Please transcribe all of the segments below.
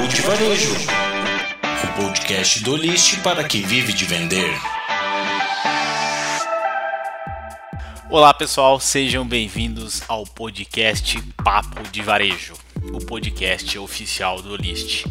Papo de Varejo, o podcast do List para quem vive de vender. Olá pessoal, sejam bem-vindos ao podcast Papo de Varejo, o podcast oficial do List.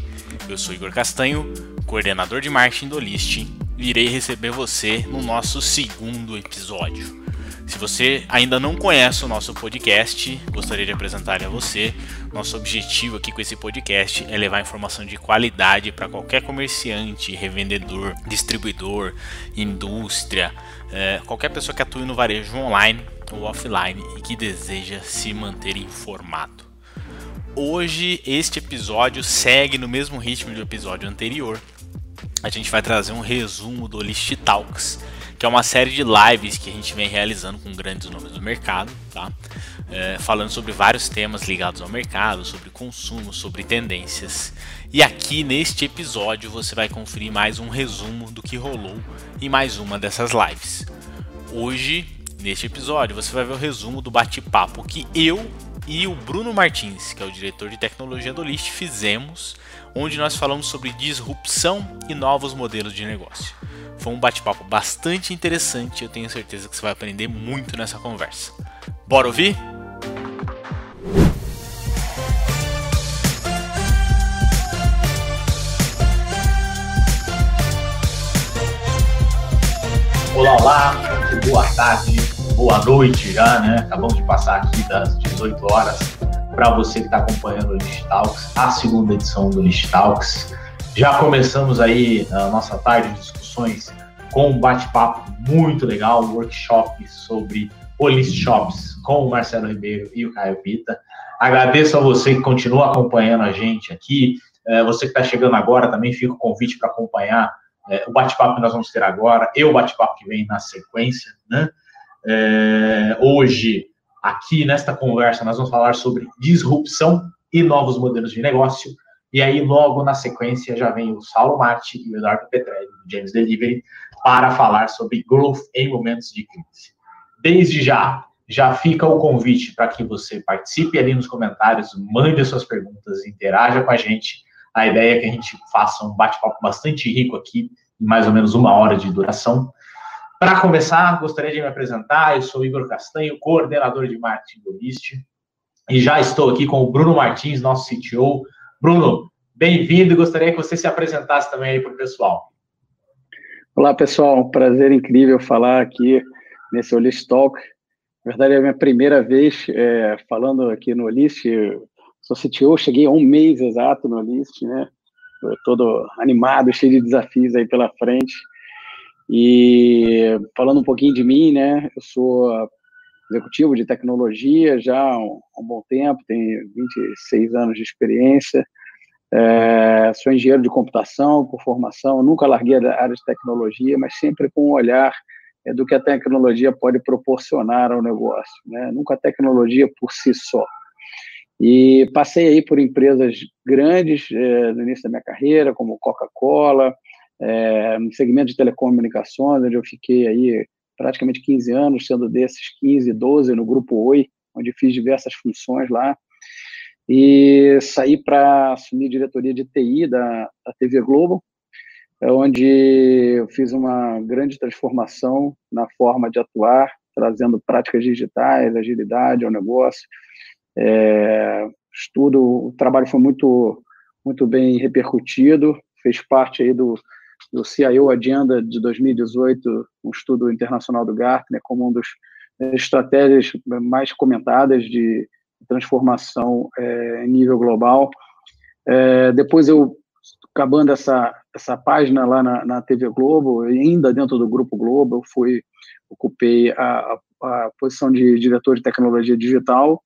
Eu sou Igor Castanho, coordenador de marketing do List, irei receber você no nosso segundo episódio. Se você ainda não conhece o nosso podcast, gostaria de apresentar a você. Nosso objetivo aqui com esse podcast é levar informação de qualidade para qualquer comerciante, revendedor, distribuidor, indústria, é, qualquer pessoa que atue no varejo online ou offline e que deseja se manter informado. Hoje este episódio segue no mesmo ritmo do episódio anterior. A gente vai trazer um resumo do List Talks que é uma série de lives que a gente vem realizando com grandes nomes do mercado, tá? É, falando sobre vários temas ligados ao mercado, sobre consumo, sobre tendências. E aqui neste episódio você vai conferir mais um resumo do que rolou em mais uma dessas lives. Hoje, neste episódio, você vai ver o resumo do bate-papo que eu e o Bruno Martins, que é o diretor de tecnologia do List, fizemos, onde nós falamos sobre disrupção e novos modelos de negócio. Foi um bate-papo bastante interessante e eu tenho certeza que você vai aprender muito nessa conversa. Bora ouvir? Olá, olá, boa tarde, boa noite já, né? Acabamos de passar aqui das 18 horas para você que está acompanhando o List Talks, a segunda edição do List Talks. Já começamos aí a nossa tarde de discussões com um bate-papo muito legal, um workshop sobre Police Shops com o Marcelo Ribeiro e o Caio Pita. Agradeço a você que continua acompanhando a gente aqui. É, você que está chegando agora, também fica o convite para acompanhar é, o bate-papo que nós vamos ter agora e o bate-papo que vem na sequência. Né? É, hoje, aqui nesta conversa, nós vamos falar sobre disrupção e novos modelos de negócio. E aí, logo na sequência, já vem o Saulo Marti e o Eduardo Petrelli, do James Delivery, para falar sobre growth em momentos de crise. Desde já, já fica o convite para que você participe ali nos comentários, mande suas perguntas, interaja com a gente. A ideia é que a gente faça um bate-papo bastante rico aqui, mais ou menos uma hora de duração. Para começar, gostaria de me apresentar. Eu sou Igor Castanho, coordenador de marketing do List, e já estou aqui com o Bruno Martins, nosso CTO. Bruno, bem-vindo gostaria que você se apresentasse também aí para o pessoal. Olá, pessoal. Um prazer incrível falar aqui nesse Olist Talk. Na verdade, é a minha primeira vez é, falando aqui no Olist. Sou CTO, cheguei a um mês exato no Olist, né? Todo animado, cheio de desafios aí pela frente. E falando um pouquinho de mim, né? Eu sou executivo de tecnologia já há um, um bom tempo, tenho 26 anos de experiência. É, sou engenheiro de computação por formação, nunca larguei a área de tecnologia, mas sempre com um olhar é, do que a tecnologia pode proporcionar ao negócio, né? nunca a tecnologia por si só. E passei aí por empresas grandes é, no início da minha carreira, como Coca-Cola, é, no segmento de telecomunicações, onde eu fiquei aí praticamente 15 anos, sendo desses 15, 12 no Grupo Oi, onde fiz diversas funções lá, e saí para assumir diretoria de TI da, da TV Globo, é onde eu fiz uma grande transformação na forma de atuar, trazendo práticas digitais, agilidade ao negócio. É, estudo, o trabalho foi muito, muito bem repercutido, fez parte aí do, do CIO Agenda de 2018, um estudo internacional do Gartner, como um dos estratégias mais comentadas de transformação é, em nível global. É, depois eu, acabando essa, essa página lá na, na TV Globo, ainda dentro do Grupo Globo, eu fui, ocupei a, a posição de diretor de tecnologia digital,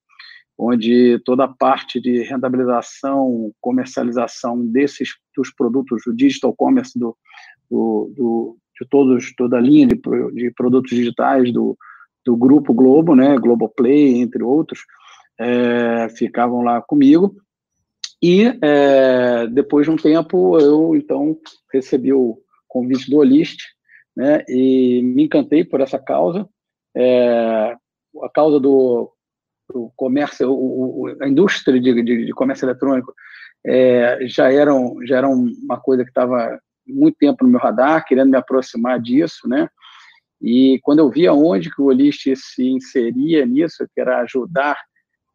onde toda a parte de rentabilização, comercialização desses dos produtos, do digital commerce, do, do, do de todos, toda a linha de, de produtos digitais do, do Grupo Globo, né, Globoplay, entre outros, é, ficavam lá comigo. E é, depois de um tempo, eu então recebi o convite do Olist, né, e me encantei por essa causa. É, a causa do, do comércio, o, o, a indústria de, de, de, comércio eletrônico, é, já, eram, já eram uma coisa que estava muito tempo no meu radar, querendo me aproximar disso, né? E quando eu via onde que o Olist se inseria nisso, que era ajudar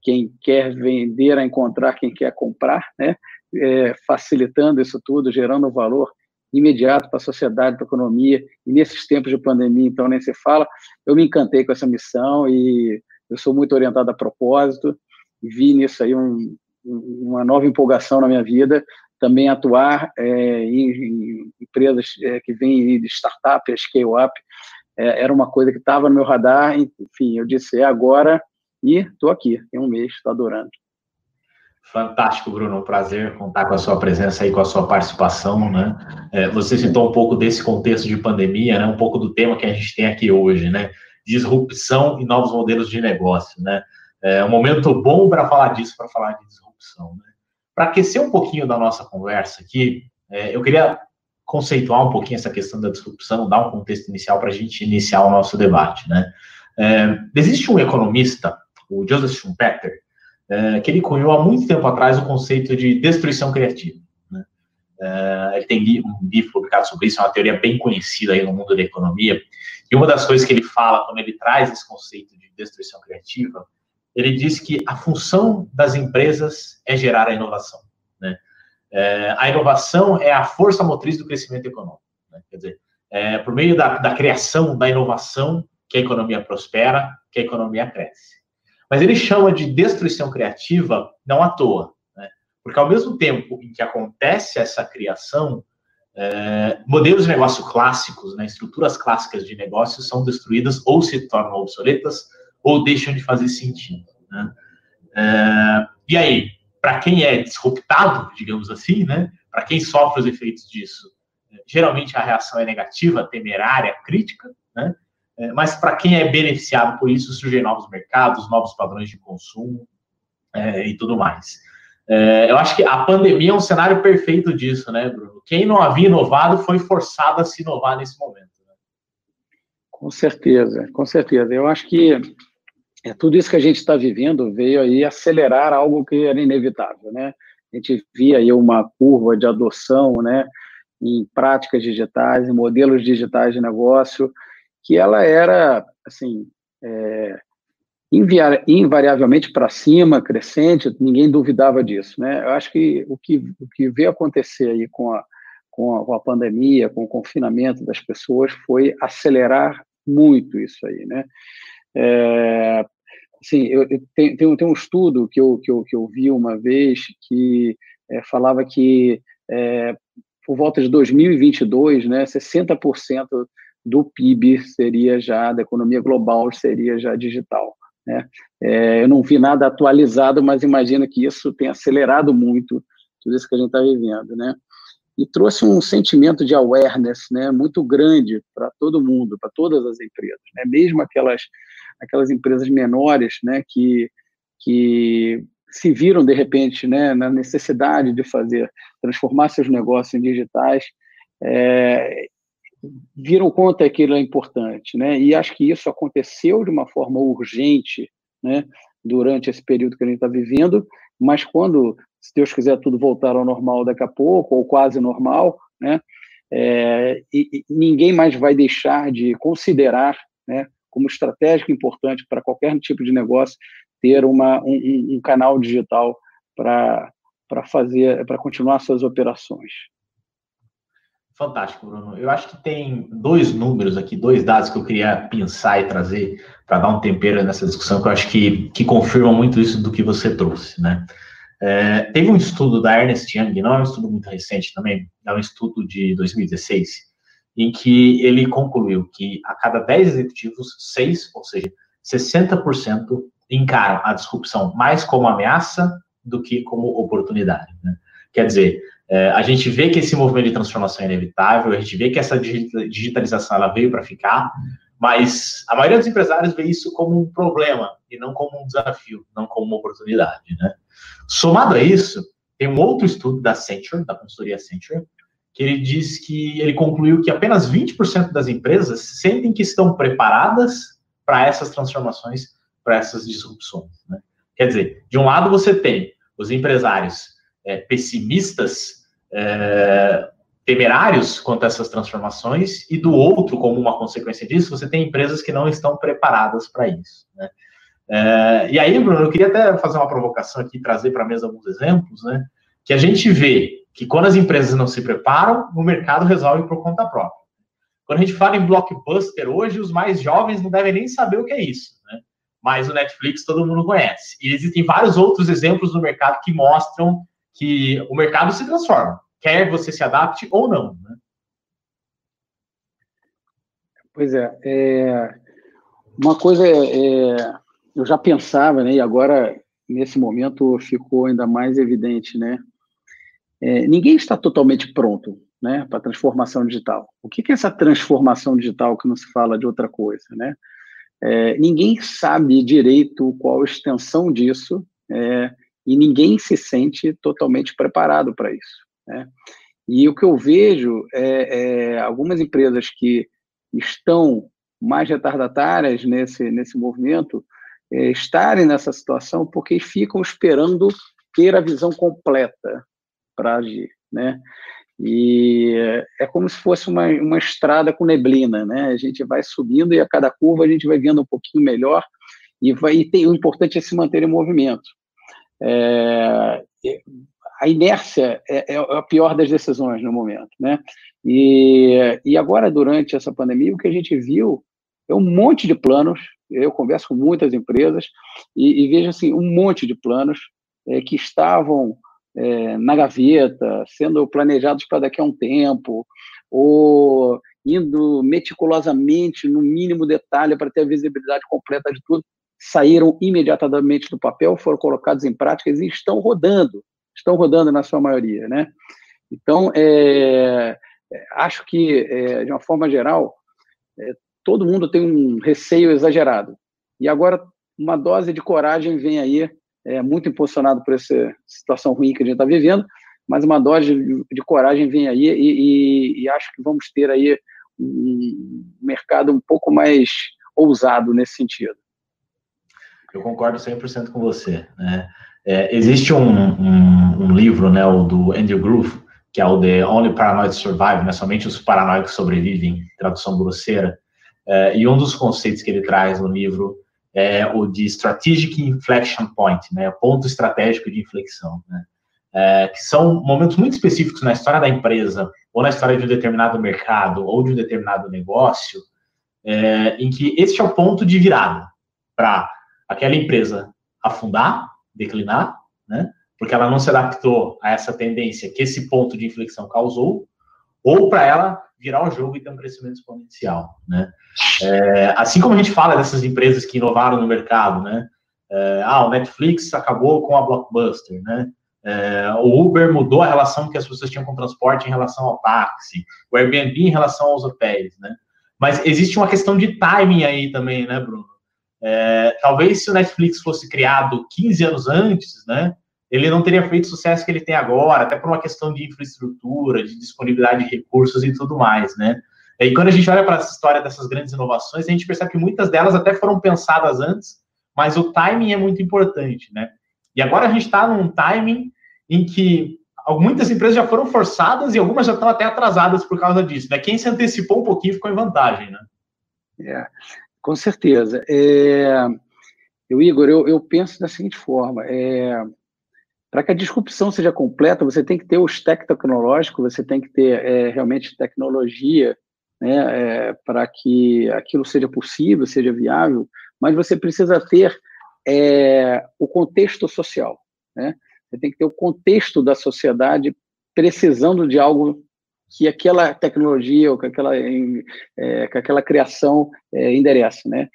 quem quer vender a encontrar quem quer comprar, né? É, facilitando isso tudo, gerando valor imediato para a sociedade, para a economia, e nesses tempos de pandemia, então, nem se fala, eu me encantei com essa missão e eu sou muito orientado a propósito, vi nisso aí um, uma nova empolgação na minha vida, também atuar é, em, em, empresas é, que vêm de startup, scale-up, é, era uma coisa que estava no meu radar, enfim, eu disse, é agora, e estou aqui, tem um mês, estou adorando. Fantástico, Bruno. Prazer contar com a sua presença e com a sua participação, né? É, você citou um pouco desse contexto de pandemia, né? Um pouco do tema que a gente tem aqui hoje, né? Disrupção e novos modelos de negócio, né? É um momento bom para falar disso, para falar de disrupção, né? Para aquecer um pouquinho da nossa conversa aqui, é, eu queria conceituar um pouquinho essa questão da disrupção, dar um contexto inicial para a gente iniciar o nosso debate, né? É, existe um economista, o Joseph Schumpeter, é, que ele cunhou há muito tempo atrás o conceito de destruição criativa. Né? É, ele tem um livro publicado sobre isso, é uma teoria bem conhecida aí no mundo da economia. E uma das coisas que ele fala quando ele traz esse conceito de destruição criativa, ele diz que a função das empresas é gerar a inovação. Né? É, a inovação é a força motriz do crescimento econômico. Né? Quer dizer, é por meio da, da criação, da inovação, que a economia prospera, que a economia cresce. Mas ele chama de destruição criativa não à toa, né? porque ao mesmo tempo em que acontece essa criação, é, modelos de negócio clássicos, né, estruturas clássicas de negócio são destruídas ou se tornam obsoletas ou deixam de fazer sentido. Né? É, e aí, para quem é disruptado, digamos assim, né, para quem sofre os efeitos disso, geralmente a reação é negativa, temerária, crítica, né? É, mas para quem é beneficiado por isso, surgem novos mercados, novos padrões de consumo é, e tudo mais. É, eu acho que a pandemia é um cenário perfeito disso, né, Bruno? Quem não havia inovado foi forçado a se inovar nesse momento. Né? Com certeza, com certeza. Eu acho que é, tudo isso que a gente está vivendo veio aí acelerar algo que era inevitável, né? A gente via aí uma curva de adoção, né, em práticas digitais, em modelos digitais de negócio, que ela era, assim, é, invariavelmente para cima, crescente, ninguém duvidava disso, né? Eu acho que o que, o que veio acontecer aí com a, com a, com a pandemia, com o confinamento das pessoas, foi acelerar muito isso aí, né? É, assim, eu, eu tem, tem, tem, um estudo que eu, que eu, que eu vi uma vez que é, falava que é, por volta de 2022, né, 60% do PIB seria já, da economia global, seria já digital. Né? É, eu não vi nada atualizado, mas imagino que isso tem acelerado muito tudo isso que a gente está vivendo. Né? E trouxe um sentimento de awareness né, muito grande para todo mundo, para todas as empresas, né? mesmo aquelas, aquelas empresas menores né, que, que se viram, de repente, né, na necessidade de fazer, transformar seus negócios em digitais, é, viram que aquilo é importante, né? E acho que isso aconteceu de uma forma urgente, né? Durante esse período que a gente está vivendo, mas quando, se Deus quiser, tudo voltar ao normal daqui a pouco ou quase normal, né? É, e, e ninguém mais vai deixar de considerar, né? Como estratégico importante para qualquer tipo de negócio ter uma um, um canal digital para para fazer para continuar suas operações. Fantástico, Bruno. Eu acho que tem dois números aqui, dois dados que eu queria pensar e trazer para dar um tempero nessa discussão, que eu acho que, que confirmam muito isso do que você trouxe, né? É, teve um estudo da Ernest Young, não é um estudo muito recente também, é um estudo de 2016, em que ele concluiu que a cada 10 executivos, 6, ou seja, 60% encaram a disrupção mais como ameaça do que como oportunidade. Né? Quer dizer, é, a gente vê que esse movimento de transformação é inevitável, a gente vê que essa digitalização ela veio para ficar, mas a maioria dos empresários vê isso como um problema e não como um desafio, não como uma oportunidade, né? Somado a isso, tem um outro estudo da Accenture, da consultoria Accenture, que ele diz que ele concluiu que apenas 20% das empresas sentem que estão preparadas para essas transformações, para essas disrupções, né? Quer dizer, de um lado você tem os empresários é, pessimistas, é, temerários quanto a essas transformações, e do outro, como uma consequência disso, você tem empresas que não estão preparadas para isso. Né? É, e aí, Bruno, eu queria até fazer uma provocação aqui, trazer para a mesa alguns exemplos, né? Que a gente vê que quando as empresas não se preparam, o mercado resolve por conta própria. Quando a gente fala em blockbuster hoje, os mais jovens não devem nem saber o que é isso, né? Mas o Netflix todo mundo conhece. E existem vários outros exemplos no mercado que mostram que o mercado se transforma, quer você se adapte ou não, né? Pois é, é uma coisa é, eu já pensava, né, e agora, nesse momento, ficou ainda mais evidente, né? É, ninguém está totalmente pronto né, para transformação digital. O que, que é essa transformação digital que não se fala de outra coisa, né? É, ninguém sabe direito qual a extensão disso é, e ninguém se sente totalmente preparado para isso. Né? E o que eu vejo é, é, algumas empresas que estão mais retardatárias nesse, nesse movimento é, estarem nessa situação porque ficam esperando ter a visão completa para agir, né? E é como se fosse uma, uma estrada com neblina, né? A gente vai subindo e a cada curva a gente vai vendo um pouquinho melhor e vai e tem, o importante é se manter em movimento. É, a inércia é, é, a pior das decisões no momento, né? E, e agora durante essa pandemia o que a gente viu é um monte de planos eu converso com muitas empresas e, e vejo assim um monte de planos é, que estavam é, na gaveta, sendo planejados para daqui a um tempo, ou indo meticulosamente no mínimo detalhe para ter a visibilidade completa de tudo, saíram imediatamente do papel, foram colocados em práticas e estão rodando, estão rodando na sua maioria, né? Então, é, é acho que, é, de uma forma geral, é, todo mundo tem um receio exagerado. E agora, uma dose de coragem vem aí, é, muito impulsionado por essa situação ruim que a gente está vivendo, mas uma dose de, de coragem vem aí e, e, e, acho que vamos ter aí um mercado um pouco mais ousado nesse sentido. Eu concordo 100% com você. Né? É, existe um, um, um, livro, né, o do Andrew Groove, que é o The Only Paranoid Survive, né, somente os paranoicos sobrevivem, tradução grosseira, é, e um dos conceitos que ele traz no livro é o de Strategic Inflection Point, né, ponto estratégico de inflexão, né, é, que são momentos muito específicos na história da empresa, ou na história de um determinado mercado, ou de um determinado negócio, é, em que este é o ponto de virada para aquela empresa afundar, declinar, né, porque ela não se adaptou a essa tendência que esse ponto de inflexão causou, ou para ela virar o jogo e ter um crescimento exponencial, né? É, assim como a gente fala dessas empresas que inovaram no mercado, né? É, ah, o Netflix acabou com a Blockbuster, né? É, o Uber mudou a relação que as pessoas tinham com o transporte em relação ao táxi, o Airbnb em relação aos hotéis, né? Mas existe uma questão de timing aí também, né, Bruno? É, talvez se o Netflix fosse criado 15 anos antes, né? ele não teria feito o sucesso que ele tem agora, até por uma questão de infraestrutura, de disponibilidade de recursos e tudo mais, né? E quando a gente olha para essa história dessas grandes inovações, a gente percebe que muitas delas até foram pensadas antes, mas o timing é muito importante, né? E agora a gente está num timing em que muitas empresas já foram forçadas e algumas já estão até atrasadas por causa disso, né? Quem se antecipou um pouquinho ficou em vantagem, né? É, com certeza. É, eu, Igor, eu, eu penso da seguinte forma, é, para que a disrupção seja completa, você tem que ter o stack tecnológico, você tem que ter é, realmente tecnologia né, é, para que aquilo seja possível, seja viável, mas você precisa ter é, o contexto social. Né? Você tem que ter o contexto da sociedade precisando de algo que aquela tecnologia ou que aquela, é, que aquela criação é, endereça, né?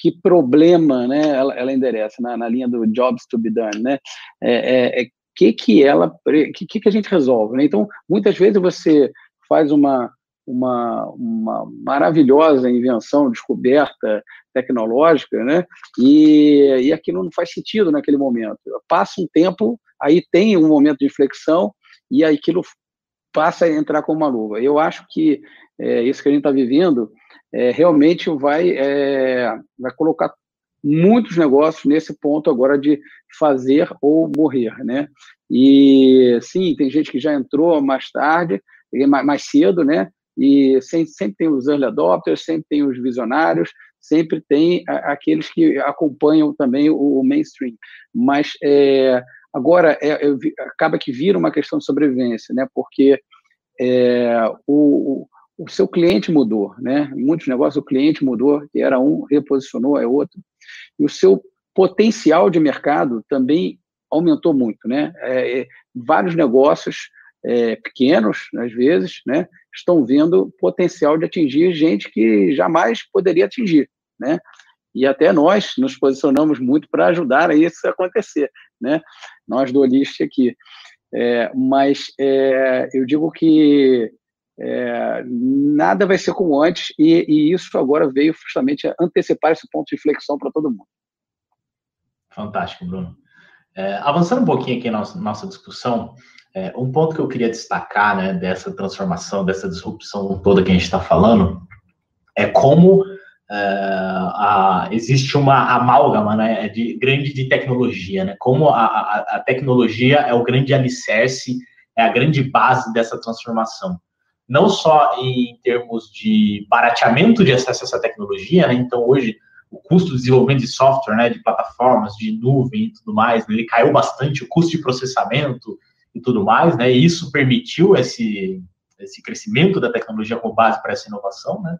que problema né, ela, ela endereça na, na, linha do jobs to be done, né? É, é, é que que ela, que, que a gente resolve, né? Então, muitas vezes você faz uma, uma, uma maravilhosa invenção, descoberta tecnológica, né? E, e aquilo não faz sentido naquele momento. Passa um tempo, aí tem um momento de inflexão e aquilo passa a entrar como uma luva. Eu acho que é, isso que a gente está vivendo é, realmente vai, é, vai colocar muitos negócios nesse ponto agora de fazer ou morrer, né? E sim, tem gente que já entrou mais tarde, mais cedo, né? E sempre, sempre tem os early adopters, sempre tem os visionários, sempre tem aqueles que acompanham também o, mainstream. Mas é, agora é, é, acaba que vira uma questão de sobrevivência, né? Porque é, o, o seu cliente mudou, né? Muitos negócios o cliente mudou, era um, reposicionou, é outro. E o seu potencial de mercado também aumentou muito, né? É, é, vários negócios é, pequenos, às vezes, né, estão vendo potencial de atingir gente que jamais poderia atingir, né? E até nós nos posicionamos muito para ajudar a isso acontecer, né? Nós do Olist aqui. É, mas é, eu digo que é, nada vai ser como antes, e, e, isso agora veio justamente antecipar esse ponto de inflexão para todo mundo. Fantástico, Bruno. É, avançando um pouquinho aqui na nossa, nossa discussão, é, um ponto que eu queria destacar né, dessa transformação, dessa disrupção toda que a gente está falando, é como a, existe uma amálgama né, de, grande de tecnologia, né, como a, a, a tecnologia é o grande alicerce, é a grande base dessa transformação não só em termos de barateamento de acesso a essa tecnologia, né? Então, hoje, o custo de desenvolvimento de software, né, de plataformas, de nuvem e tudo mais, né, ele caiu bastante, o custo de processamento e tudo mais, né? E isso permitiu esse, esse crescimento da tecnologia como base para essa inovação, né?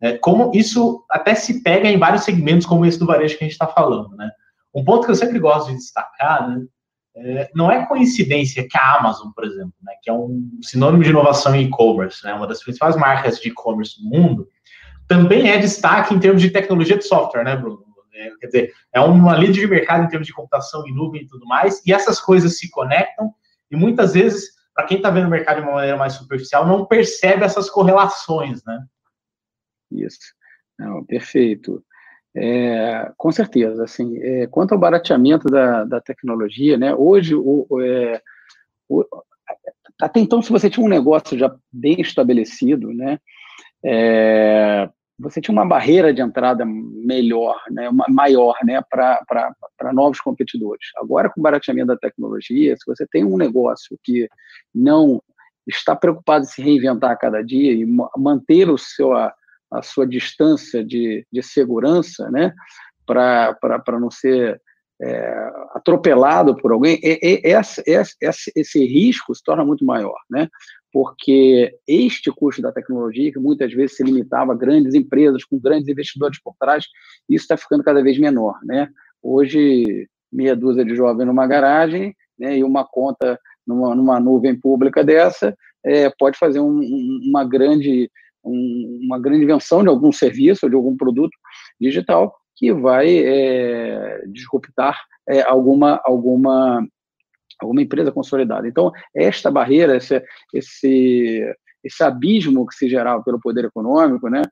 É, como isso até se pega em vários segmentos como esse do varejo que a gente está falando, né? Um ponto que eu sempre gosto de destacar, né, é, não é coincidência que a Amazon, por exemplo, né, que é um sinônimo de inovação em e-commerce, né, uma das principais marcas de e-commerce do mundo, também é destaque em termos de tecnologia de software, né, Bruno? É, quer dizer, é uma líder de mercado em termos de computação em nuvem e tudo mais, e essas coisas se conectam, e muitas vezes, para quem está vendo o mercado de uma maneira mais superficial, não percebe essas correlações, né? Isso. Não, perfeito. É, com certeza, assim, é, quanto ao barateamento da, da tecnologia, né, hoje, o, é, o, até então, se você tinha um negócio já bem estabelecido, né, é, você tinha uma barreira de entrada melhor, né, maior, né, para novos competidores. Agora, com o barateamento da tecnologia, se você tem um negócio que não está preocupado em se reinventar a cada dia e manter o seu a sua distância de, de segurança, né, para não ser é, atropelado por alguém, é, é, esse, esse risco se torna muito maior, né? Porque este custo da tecnologia, que muitas vezes se limitava a grandes empresas com grandes investidores por trás, isso está ficando cada vez menor, né? Hoje, meia dúzia de jovens numa garagem né, e uma conta numa, numa nuvem pública dessa é, pode fazer um, uma grande um, uma grande invenção de algum serviço de algum produto digital que vai é, disruptar é, alguma, alguma, alguma empresa consolidada. Então, esta barreira, esse, esse, esse abismo que se gerava pelo poder econômico, né,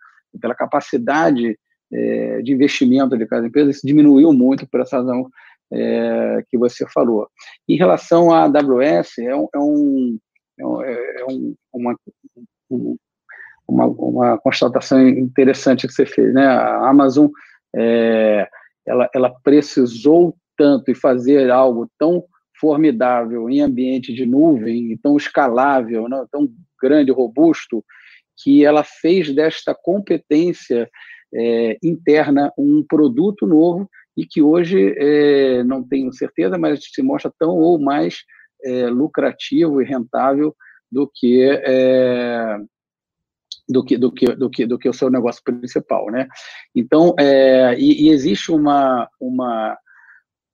pela capacidade é, de investimento de cada empresa, isso diminuiu muito por essa razão é, que você falou. Em relação à AWS, é um, é um, é um, é uma, um, uma, uma constatação interessante que você fez, né? A Amazon, é, ela, ela precisou tanto e fazer algo tão formidável em ambiente de nuvem, tão escalável, né? tão grande, robusto, que ela fez desta competência é, interna um produto novo e que hoje, é, não tenho certeza, mas se mostra tão ou mais é, lucrativo e rentável do que é, do que, do que, do que, do que o seu negócio principal, né? Então, é, e, e, existe uma, uma,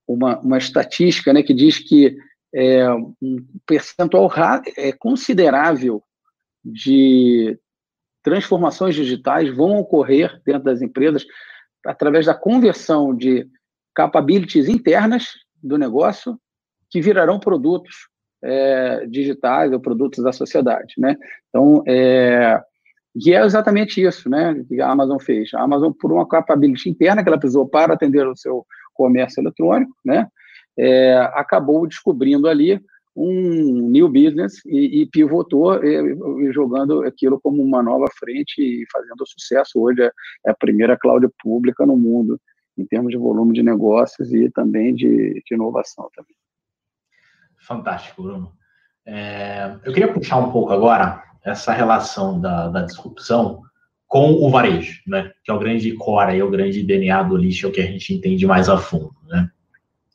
uma, uma estatística, né, que diz que é, um percentual é, considerável de transformações digitais vão ocorrer dentro das empresas através da conversão de capabilities internas do negócio que virarão produtos é, digitais ou produtos da sociedade, né? Então, é, e é exatamente isso né, que a Amazon fez. A Amazon, por uma capability interna que ela precisou para atender o seu comércio eletrônico, né, é, acabou descobrindo ali um new business e, e pivotou e, e, jogando aquilo como uma nova frente e fazendo sucesso. Hoje é, é a primeira cloud pública no mundo em termos de volume de negócios e também de, de inovação também. Fantástico, Bruno. É, eu queria puxar um pouco agora essa relação da, da disrupção com o varejo, né? Que é o grande core, é o grande DNA do lixo, é o que a gente entende mais a fundo, né?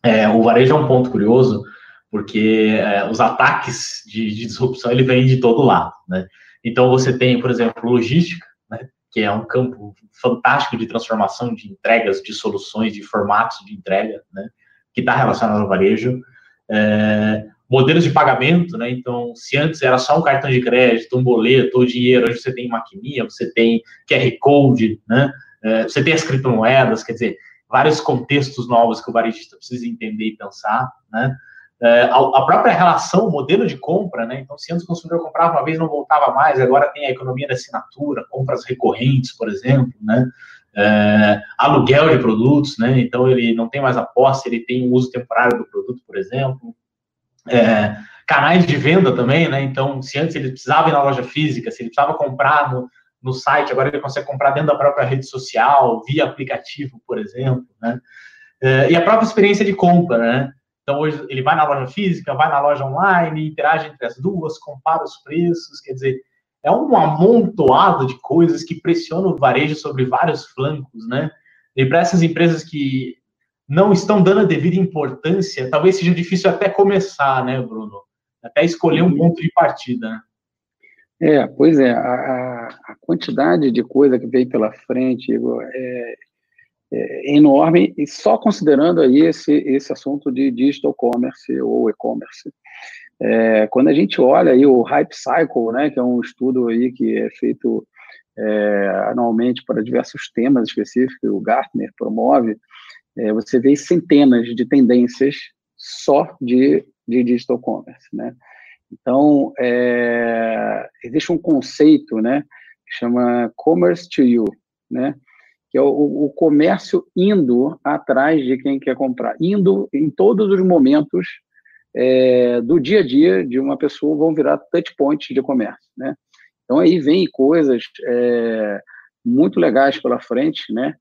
É, o varejo é um ponto curioso, porque é, os ataques de, de, disrupção ele vem de todo lado, né? Então você tem, por exemplo, logística, né? Que é um campo fantástico de transformação de entregas, de soluções, de formatos de entrega, né? Que está relacionado ao varejo. É, modelos de pagamento, né? Então, se antes era só um cartão de crédito, um boleto ou dinheiro, hoje você tem maquininha, você tem QR Code, né? É, você tem as criptomoedas, quer dizer, vários contextos novos que o varejista precisa entender e pensar, né? É, a, própria relação, o modelo de compra, né? Então, se antes o consumidor comprava uma vez não voltava mais, agora tem a economia da assinatura, compras recorrentes, por exemplo, né? É, aluguel de produtos, né? Então ele não tem mais a posse, ele tem o uso temporário do produto, por exemplo é, canais de venda também, né? Então, se antes ele precisava ir na loja física, se ele precisava comprar no, no site, agora ele consegue comprar dentro da própria rede social, via aplicativo, por exemplo, né? É, e a própria experiência de compra, né? Então, hoje ele vai na loja física, vai na loja online, interage entre as duas, compara os preços, quer dizer, é um amontoado de coisas que pressionam o varejo sobre vários flancos, né? E para essas empresas que não estão dando a devida importância, talvez seja difícil até começar, né, Bruno? Até escolher um ponto de partida. Né? É, pois é, a, a quantidade de coisa que veio pela frente Igor, é, é, enorme, e só considerando aí esse, esse assunto de digital commerce ou e-commerce. É, quando a gente olha aí o Hype Cycle, né, que é um estudo aí que é feito é, anualmente para diversos temas específicos, o Gartner promove, é, você vê centenas de tendências só de, de digital commerce, né? Então, é, existe um conceito, né, que chama commerce to you, né? Que é o, o comércio indo atrás de quem quer comprar, indo em todos os momentos é, do dia a dia de uma pessoa vão virar touch points de comércio, né? Então aí vem coisas é, muito legais pela frente, né?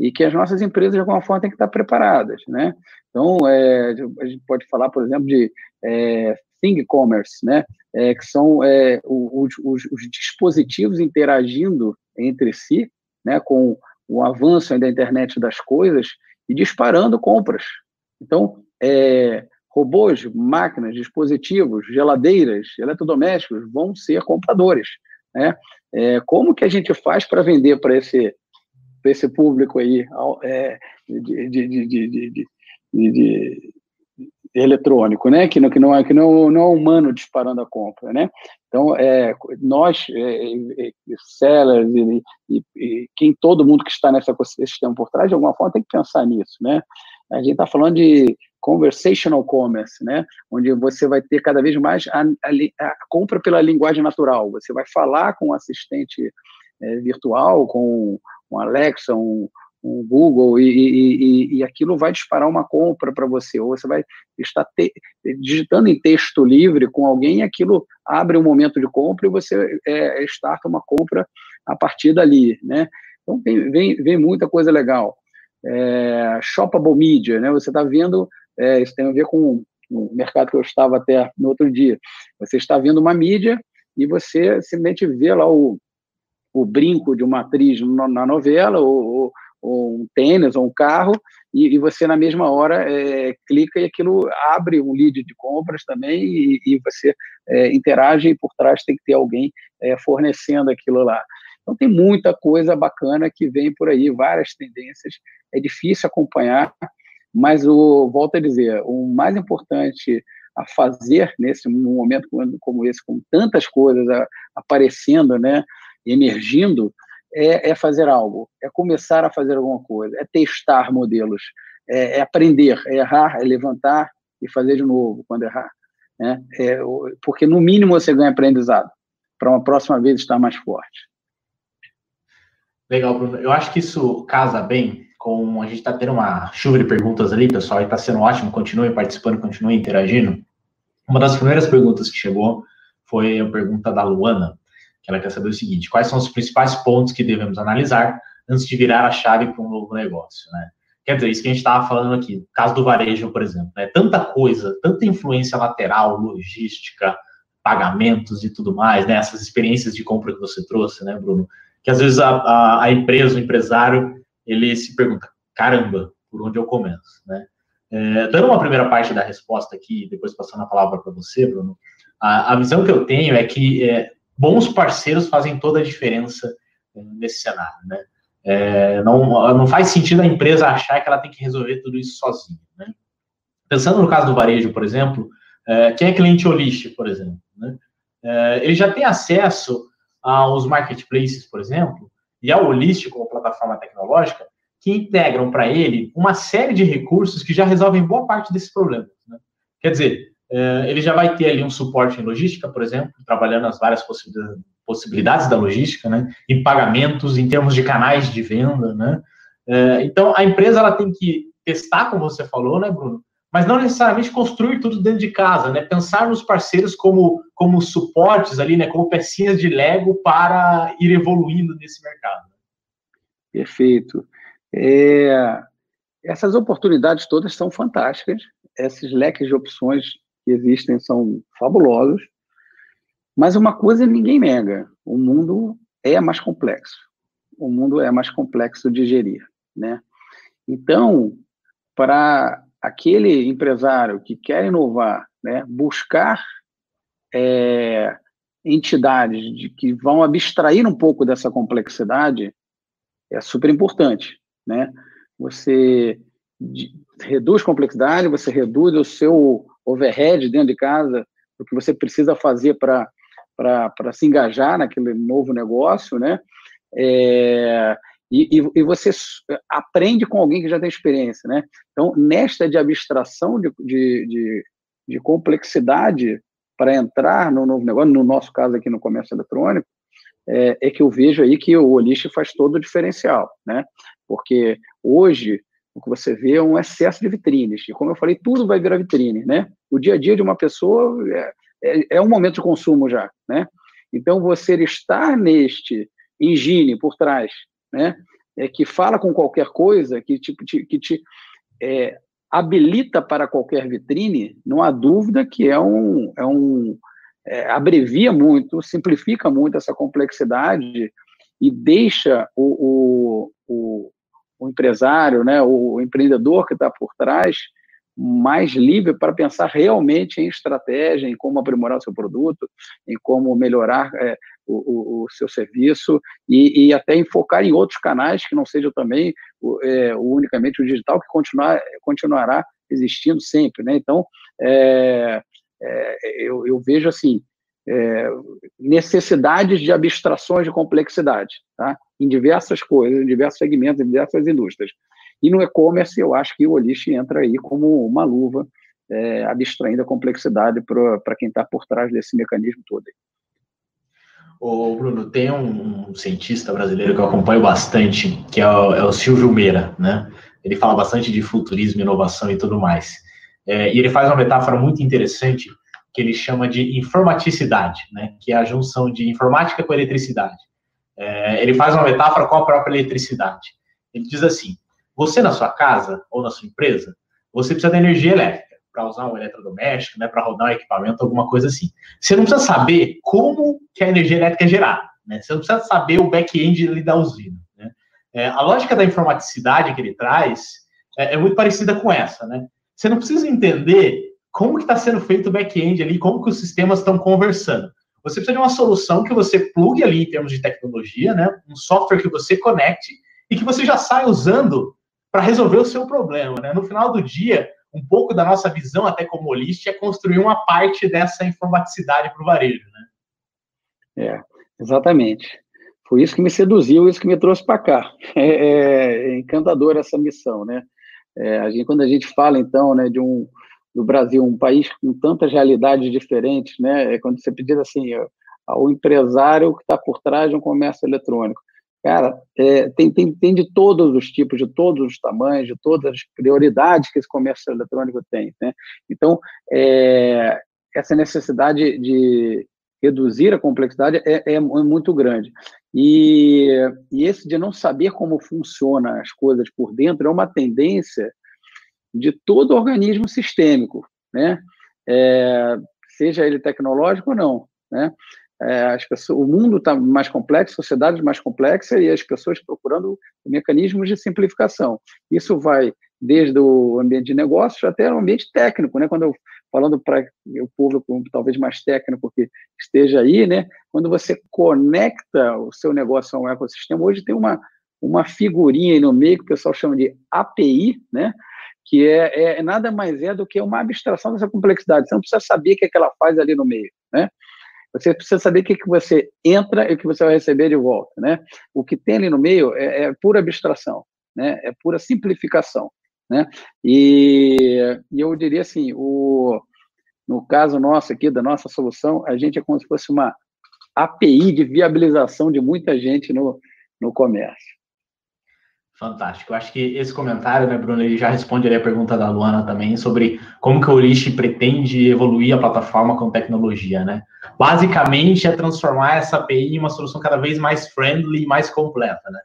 E que as nossas empresas, de alguma forma, têm que estar preparadas, né? Então, é, a gente pode falar, por exemplo, de é, Thing Commerce, né? É, que são é, os, os, os, dispositivos interagindo entre si, né? Com o avanço da internet das coisas e disparando compras. Então, é, robôs, máquinas, dispositivos, geladeiras, eletrodomésticos vão ser compradores, né? É, como que a gente faz para vender para esse para esse público aí é, de, de, de, de, eletrônico, né? Que não, que não é que não, não é humano disparando a compra, né? Então, é, nós, é, é, sellers e, e, e, quem todo mundo que está nesse ecossistema por trás, de alguma forma, tem que pensar nisso, né? A gente está falando de conversational commerce, né? Onde você vai ter cada vez mais a, a, a compra pela linguagem natural. Você vai falar com o assistente é, virtual, com um Alexa, um, um Google, e, e, e, aquilo vai disparar uma compra para você, ou você vai estar te, digitando em texto livre com alguém e aquilo abre um momento de compra e você é, starta uma compra a partir dali, né? Então, vem, vem, vem muita coisa legal. É, shoppable media, né? Você está vendo, é, isso tem a ver com o mercado que eu estava até no outro dia. Você está vendo uma mídia e você simplesmente vê lá o, o brinco de uma atriz na novela, ou, ou, ou um tênis, ou um carro, e, e você na mesma hora é, clica e aquilo abre um lead de compras também, e, e você é, interage e por trás tem que ter alguém é, fornecendo aquilo lá. Então tem muita coisa bacana que vem por aí, várias tendências, é difícil acompanhar, mas o volto a dizer, o mais importante a fazer nesse momento como esse, com tantas coisas aparecendo, né, emergindo, é, é, fazer algo, é começar a fazer alguma coisa, é testar modelos, é, é aprender, é errar, é levantar e fazer de novo quando errar. Né? É, porque, no mínimo, você ganha aprendizado para uma próxima vez estar mais forte. Legal, Bruno. Eu acho que isso casa bem com. A gente está tendo uma chuva de perguntas ali, pessoal, e está sendo ótimo. Continue participando, continue interagindo. Uma das primeiras perguntas que chegou foi a pergunta da Luana ela quer saber o seguinte: quais são os principais pontos que devemos analisar antes de virar a chave para um novo negócio, né? Quer dizer, isso que a gente estava falando aqui, caso do varejo, por exemplo, né? tanta coisa, tanta influência lateral, logística, pagamentos e tudo mais, né? Essas experiências de compra que você trouxe, né, Bruno? Que às vezes a, a, a empresa, o empresário, ele se pergunta, caramba, por onde eu começo, né? É, dando uma primeira parte da resposta aqui, depois passando a palavra para você, Bruno, a, a, visão que eu tenho é que é, bons parceiros fazem toda a diferença é, nesse cenário, né? É, não, não faz sentido a empresa achar que ela tem que resolver tudo isso sozinha, né? Pensando no caso do varejo, por exemplo, é, quem é cliente holístico, por exemplo, né? É, ele já tem acesso aos marketplaces, por exemplo, e ao holístico, como plataforma tecnológica, que integram para ele uma série de recursos que já resolvem boa parte desses problemas. Né? Quer dizer, ele já vai ter ali um suporte em logística, por exemplo, trabalhando as várias possibilidades da logística, né? em pagamentos, em termos de canais de venda. Né? É, então, a empresa ela tem que testar, como você falou, né, Bruno? Mas não necessariamente construir tudo dentro de casa, né? Pensar nos parceiros como, como suportes ali, né? Como pecinhas de Lego para ir evoluindo nesse mercado. Perfeito. É, essas oportunidades todas são fantásticas, esses leques de opções existem são fabulosos, mas uma coisa ninguém nega: o mundo é mais complexo. O mundo é mais complexo de gerir, né? Então, para aquele empresário que quer inovar, né, buscar é, entidades de, que vão abstrair um pouco dessa complexidade é super importante né? Você reduz complexidade, você reduz o seu overhead dentro de casa, o que você precisa fazer para se engajar naquele novo negócio, né? É, e, e, você aprende com alguém que já tem experiência, né? Então, nesta de abstração de, de, de, de complexidade para entrar no novo negócio, no nosso caso aqui no comércio eletrônico, é, é, que eu vejo aí que o Olist faz todo o diferencial, né? Porque hoje o que você vê é um excesso de vitrines. E como eu falei, tudo vai virar vitrine, né? O dia a dia de uma pessoa é, é, é um momento de consumo já, né? Então, você estar neste engine por trás, né? É, que fala com qualquer coisa, que te, que te é, habilita para qualquer vitrine, não há dúvida que é um, é um é, abrevia muito, simplifica muito essa complexidade e deixa o, o, o o empresário, né, o empreendedor que está por trás, mais livre para pensar realmente em estratégia, em como aprimorar o seu produto, em como melhorar é, o, o, seu serviço e, e, até enfocar em outros canais que não seja também é, unicamente o digital, que continuar, continuará existindo sempre. Né? Então, é, é eu, eu, vejo assim, é, necessidades de abstrações de complexidade, tá? em diversas coisas, em diversos segmentos, em diversas indústrias. E no e-commerce, eu acho que o Olist entra aí como uma luva, é, abstraindo a complexidade para quem está por trás desse mecanismo todo. Ô, Bruno, tem um, um, cientista brasileiro que eu acompanho bastante, que é o, é o Silvio Meira, né? Ele fala bastante de futurismo, inovação e tudo mais. É, e ele faz uma metáfora muito interessante que ele chama de informaticidade, né? Que é a junção de informática com eletricidade. É, ele faz uma metáfora com a própria eletricidade. Ele diz assim: você na sua casa ou na sua empresa, você precisa de energia elétrica para usar um eletrodoméstico, né, para rodar um equipamento, alguma coisa assim. Você não precisa saber como que a energia elétrica é gerada, né? Você não precisa saber o back-end da usina. Né? É, a lógica da informaticidade que ele traz é, é muito parecida com essa, né? Você não precisa entender como que está sendo feito o back-end ali, como que os sistemas estão conversando. Você precisa de uma solução que você plugue ali em termos de tecnologia, né? Um software que você conecte e que você já sai usando para resolver o seu problema, né? No final do dia, um pouco da nossa visão, até como holist, é construir uma parte dessa informaticidade para o varejo, né? É, exatamente. Foi isso que me seduziu, isso que me trouxe para cá. É, é, é encantador essa missão, né? É, a gente, quando a gente fala, então, né, de um, do Brasil, um país com tantas realidades diferentes, né? É quando você pedir assim, ao empresário que está por trás de um comércio eletrônico. Cara, é, tem, tem, tem de todos os tipos, de todos os tamanhos, de todas as prioridades que esse comércio eletrônico tem. Né? Então, é, essa necessidade de reduzir a complexidade é, é, é muito grande. E, e esse de não saber como funcionam as coisas por dentro é uma tendência de todo organismo sistêmico, né? É, seja ele tecnológico ou não, né? É, as pessoas, o mundo está mais complexo, a sociedade mais complexa e as pessoas procurando mecanismos de simplificação. Isso vai desde o ambiente de negócios até o ambiente técnico, né? Quando eu falando para o público talvez mais técnico que esteja aí, né? Quando você conecta o seu negócio a um ecossistema, hoje tem uma uma figurinha aí no meio que o pessoal chama de API, né? Que é, é nada mais é do que uma abstração dessa complexidade. Você não precisa saber o que, é que ela faz ali no meio, né? Você precisa saber o que, que você entra e o que você vai receber de volta, né? O que tem ali no meio é, é pura abstração, né? É pura simplificação, né? E, e eu diria assim, o, no caso nosso aqui, da nossa solução, a gente é como se fosse uma API de viabilização de muita gente no, no comércio. Fantástico. Eu acho que esse comentário, né, Bruno, ele já responde a pergunta da Luana também sobre como que o List pretende evoluir a plataforma com tecnologia, né? Basicamente é transformar essa API em uma solução cada vez mais friendly e mais completa, né?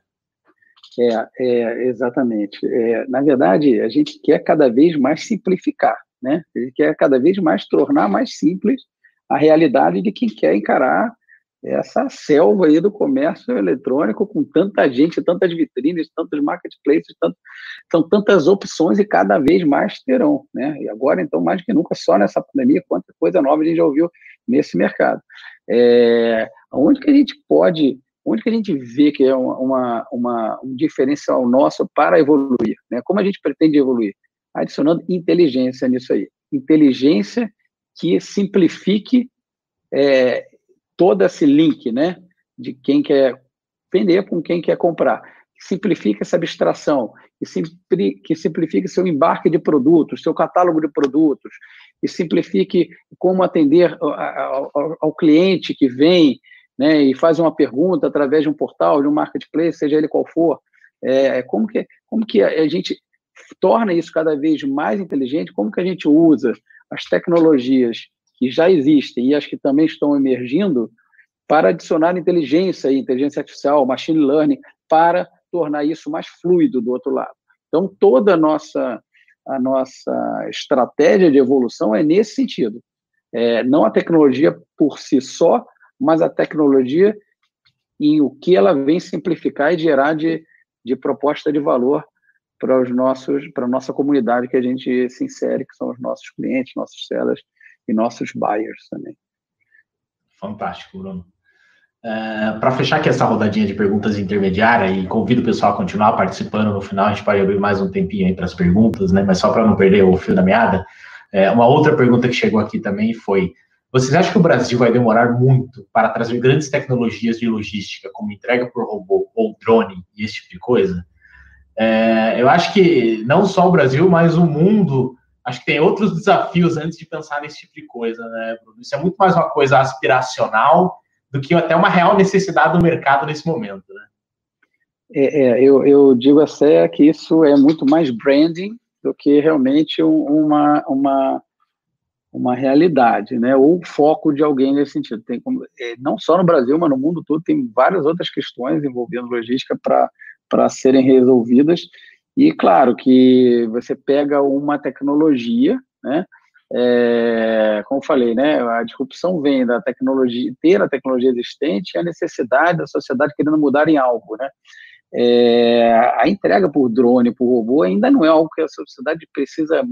É, é exatamente. É, na verdade, a gente quer cada vez mais simplificar, né? A gente quer cada vez mais tornar mais simples a realidade de quem quer encarar essa selva aí do comércio eletrônico com tanta gente, tantas vitrines, tantos marketplaces, tanto, são tantas opções e cada vez mais terão, né? E agora, então, mais que nunca, só nessa pandemia, quanta coisa nova a gente já ouviu nesse mercado. É, onde que a gente pode, onde que a gente vê que é uma, uma, um diferencial nosso para evoluir, né? Como a gente pretende evoluir? Adicionando inteligência nisso aí. Inteligência que simplifique é, todo esse link, né, de quem quer vender com quem quer comprar. Simplifica essa abstração, que, que simplifique seu embarque de produtos, seu catálogo de produtos, que simplifique como atender ao, ao, cliente que vem né, e faz uma pergunta através de um portal, de um marketplace, seja ele qual for. É, como, que, como que a gente torna isso cada vez mais inteligente? Como que a gente usa as tecnologias que já existem e as que também estão emergindo para adicionar inteligência, inteligência artificial, machine learning, para tornar isso mais fluido do outro lado. Então, toda a nossa, a nossa estratégia de evolução é nesse sentido. É, não a tecnologia por si só, mas a tecnologia em o que ela vem simplificar e gerar de, de proposta de valor para os nossos para a nossa comunidade que a gente se insere, que são os nossos clientes, nossos sellers e nossos buyers também. Fantástico, Bruno. Uh, Para fechar aqui essa rodadinha de perguntas intermediária e convido o pessoal a continuar participando no final, a gente pode abrir mais um tempinho aí para as perguntas, né? Mas só para não perder o fio da meada, é, uma outra pergunta que chegou aqui também foi: vocês acham que o Brasil vai demorar muito para trazer grandes tecnologias de logística, como entrega por robô ou drone e esse tipo de coisa? É, eu acho que não só o Brasil, mas o mundo acho que tem outros desafios antes de pensar nesse tipo de coisa, né, Bruno? Isso é muito mais uma coisa aspiracional do que até uma real necessidade do mercado nesse momento, né? É, é, eu, eu, digo até que isso é muito mais branding do que realmente uma, uma, uma realidade, né? Ou foco de alguém nesse sentido. Tem como, é, não só no Brasil, mas no mundo todo, tem várias outras questões envolvendo logística para serem resolvidas e claro que você pega uma tecnologia, né? É, como falei, né, a disrupção vem da tecnologia, ter a tecnologia existente e a necessidade da sociedade querendo mudar em algo, né? É, a entrega por drone, por robô, ainda não é algo que a sociedade precisa,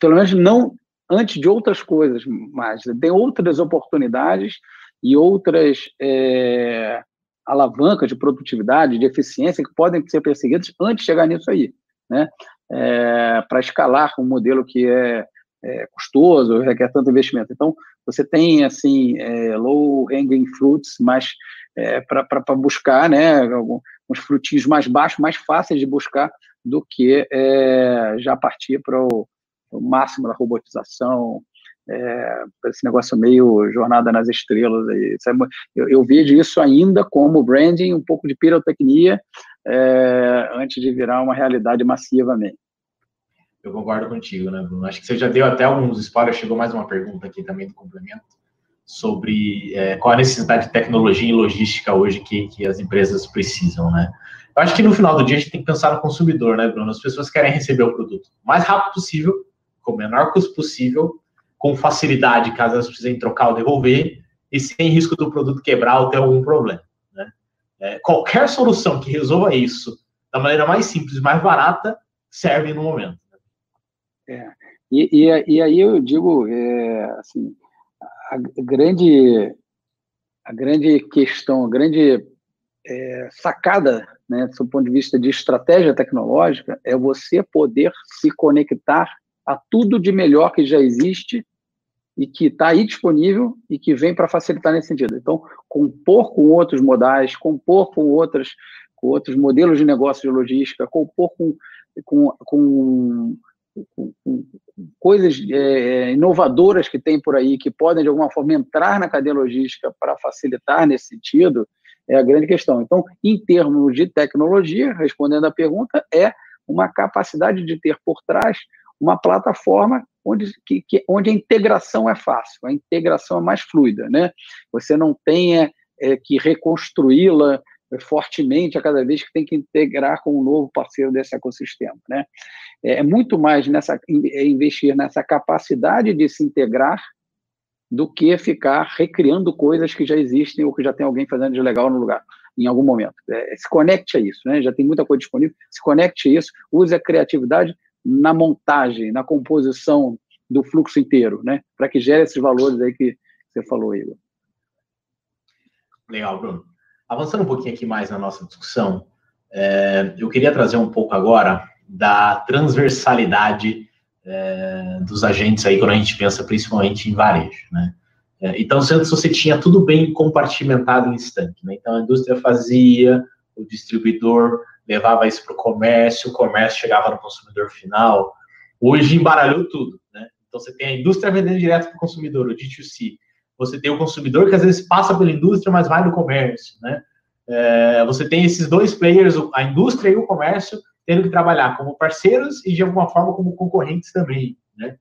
pelo menos não antes de outras coisas, mas tem outras oportunidades e outras é, alavancas de produtividade, de eficiência que podem ser perseguidas antes de chegar nisso aí, né? É, para escalar um modelo que é, é, custoso, requer tanto investimento. Então, você tem, assim, é, low-hanging fruits, mas é, para buscar, né, uns frutinhos mais baixos, mais fáceis de buscar do que é, já partir para o máximo da robotização, é, esse negócio meio jornada nas estrelas. Aí. É eu, eu, vejo isso ainda como branding, um pouco de pirotecnia, é, antes de virar uma realidade massivamente. Eu concordo contigo, né, Bruno? Acho que você já deu até alguns spoilers, chegou mais uma pergunta aqui também do complemento. sobre é, qual a necessidade de tecnologia e logística hoje que, que as empresas precisam, né? Eu acho que no final do dia a gente tem que pensar no consumidor, né, Bruno? As pessoas querem receber o produto o mais rápido possível, com o menor custo possível, com facilidade, caso elas precisem trocar ou devolver, e sem risco do produto quebrar ou ter algum problema. Né? É, qualquer solução que resolva isso da maneira mais simples, mais barata, serve no momento. É. E, e, e aí eu digo, é, assim, a grande, a grande questão, a grande é, sacada, né, do ponto de vista de estratégia tecnológica, é você poder se conectar a tudo de melhor que já existe e que está aí disponível e que vem para facilitar nesse sentido. Então, compor com outros modais, compor com outras com outros modelos de negócio de logística, compor com, com, com, com coisas é, inovadoras que tem por aí, que podem, de alguma forma, entrar na cadeia logística para facilitar nesse sentido, é a grande questão. Então, em termos de tecnologia, respondendo à pergunta, é uma capacidade de ter por trás uma plataforma onde, que, que, onde a integração é fácil, a integração é mais fluida, né? Você não tem é, é, que reconstruí-la fortemente a cada vez que tem que integrar com um novo parceiro desse ecossistema, né? É, é muito mais nessa é investir nessa capacidade de se integrar do que ficar recriando coisas que já existem ou que já tem alguém fazendo de legal no lugar em algum momento. É, se conecte a isso, né? Já tem muita coisa disponível. Se conecte a isso. Use a criatividade na montagem, na composição do fluxo inteiro, né? Para que gere esses valores aí que você falou, Igor. Legal, Bruno. Avançando um pouquinho aqui mais na nossa discussão, é, eu queria trazer um pouco agora da transversalidade é, dos agentes aí quando a gente pensa principalmente em varejo, né? É, então, antes você tinha tudo bem compartimentado em instante, né? Então, a indústria fazia, o distribuidor levava isso para o comércio, o comércio chegava no consumidor final. Hoje embaralhou tudo, né? Então você tem a indústria vendendo direto para o consumidor, o D2C. Você tem o consumidor que às vezes passa pela indústria, mas vai no comércio, né? É, você tem esses dois players, a indústria e o comércio, tendo que trabalhar como parceiros e de alguma forma como concorrentes também, né?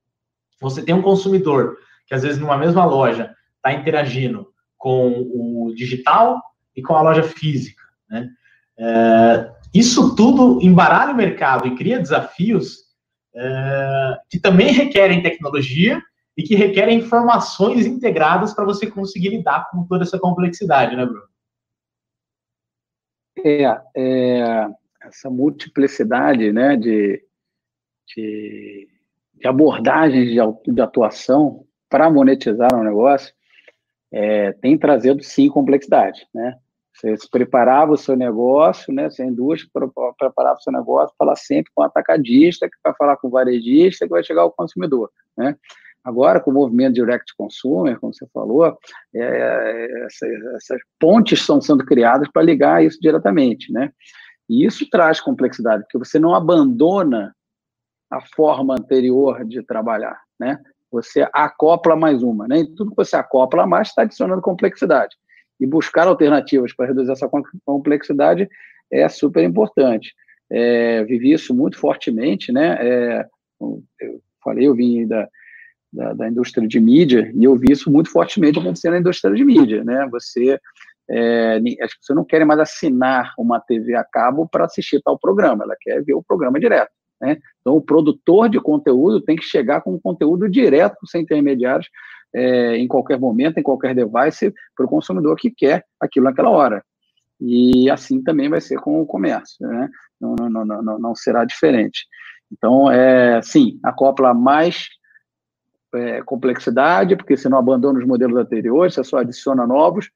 Você tem um consumidor que às vezes numa mesma loja está interagindo com o digital e com a loja física, né? É, isso tudo embaralha o mercado e cria desafios é, que também requerem tecnologia e que requerem informações integradas para você conseguir lidar com toda essa complexidade, né, Bruno? É, é essa multiplicidade né, de, de, de abordagens de, de atuação para monetizar um negócio é, tem trazido, sim, complexidade, né? Você preparava o seu negócio, né? Você indústria preparava o seu negócio, falar sempre com o atacadista, que vai falar com o varejista, que vai chegar ao consumidor, né? Agora, com o movimento direct consumer, como você falou, é, essa, essas pontes estão sendo criadas para ligar isso diretamente, né? E isso traz complexidade, porque você não abandona a forma anterior de trabalhar, né? Você acopla mais uma, né? E tudo que você acopla mais está adicionando complexidade e buscar alternativas para reduzir essa complexidade é super importante. É, vivi isso muito fortemente, né? É, eu falei, eu vim da, da, da, indústria de mídia e eu vi isso muito fortemente acontecer na indústria de mídia, né? Você é, as pessoas não querem mais assinar uma TV a cabo para assistir tal programa, ela quer ver o programa direto. Né? Então, o produtor de conteúdo tem que chegar com conteúdo direto, sem intermediários, é, em qualquer momento, em qualquer device, para o consumidor que quer aquilo naquela hora. E assim também vai ser com o comércio, né? não, não, não, não, será diferente. Então, é, sim, acopla mais é, complexidade, porque você não abandona os modelos anteriores, você só adiciona novos,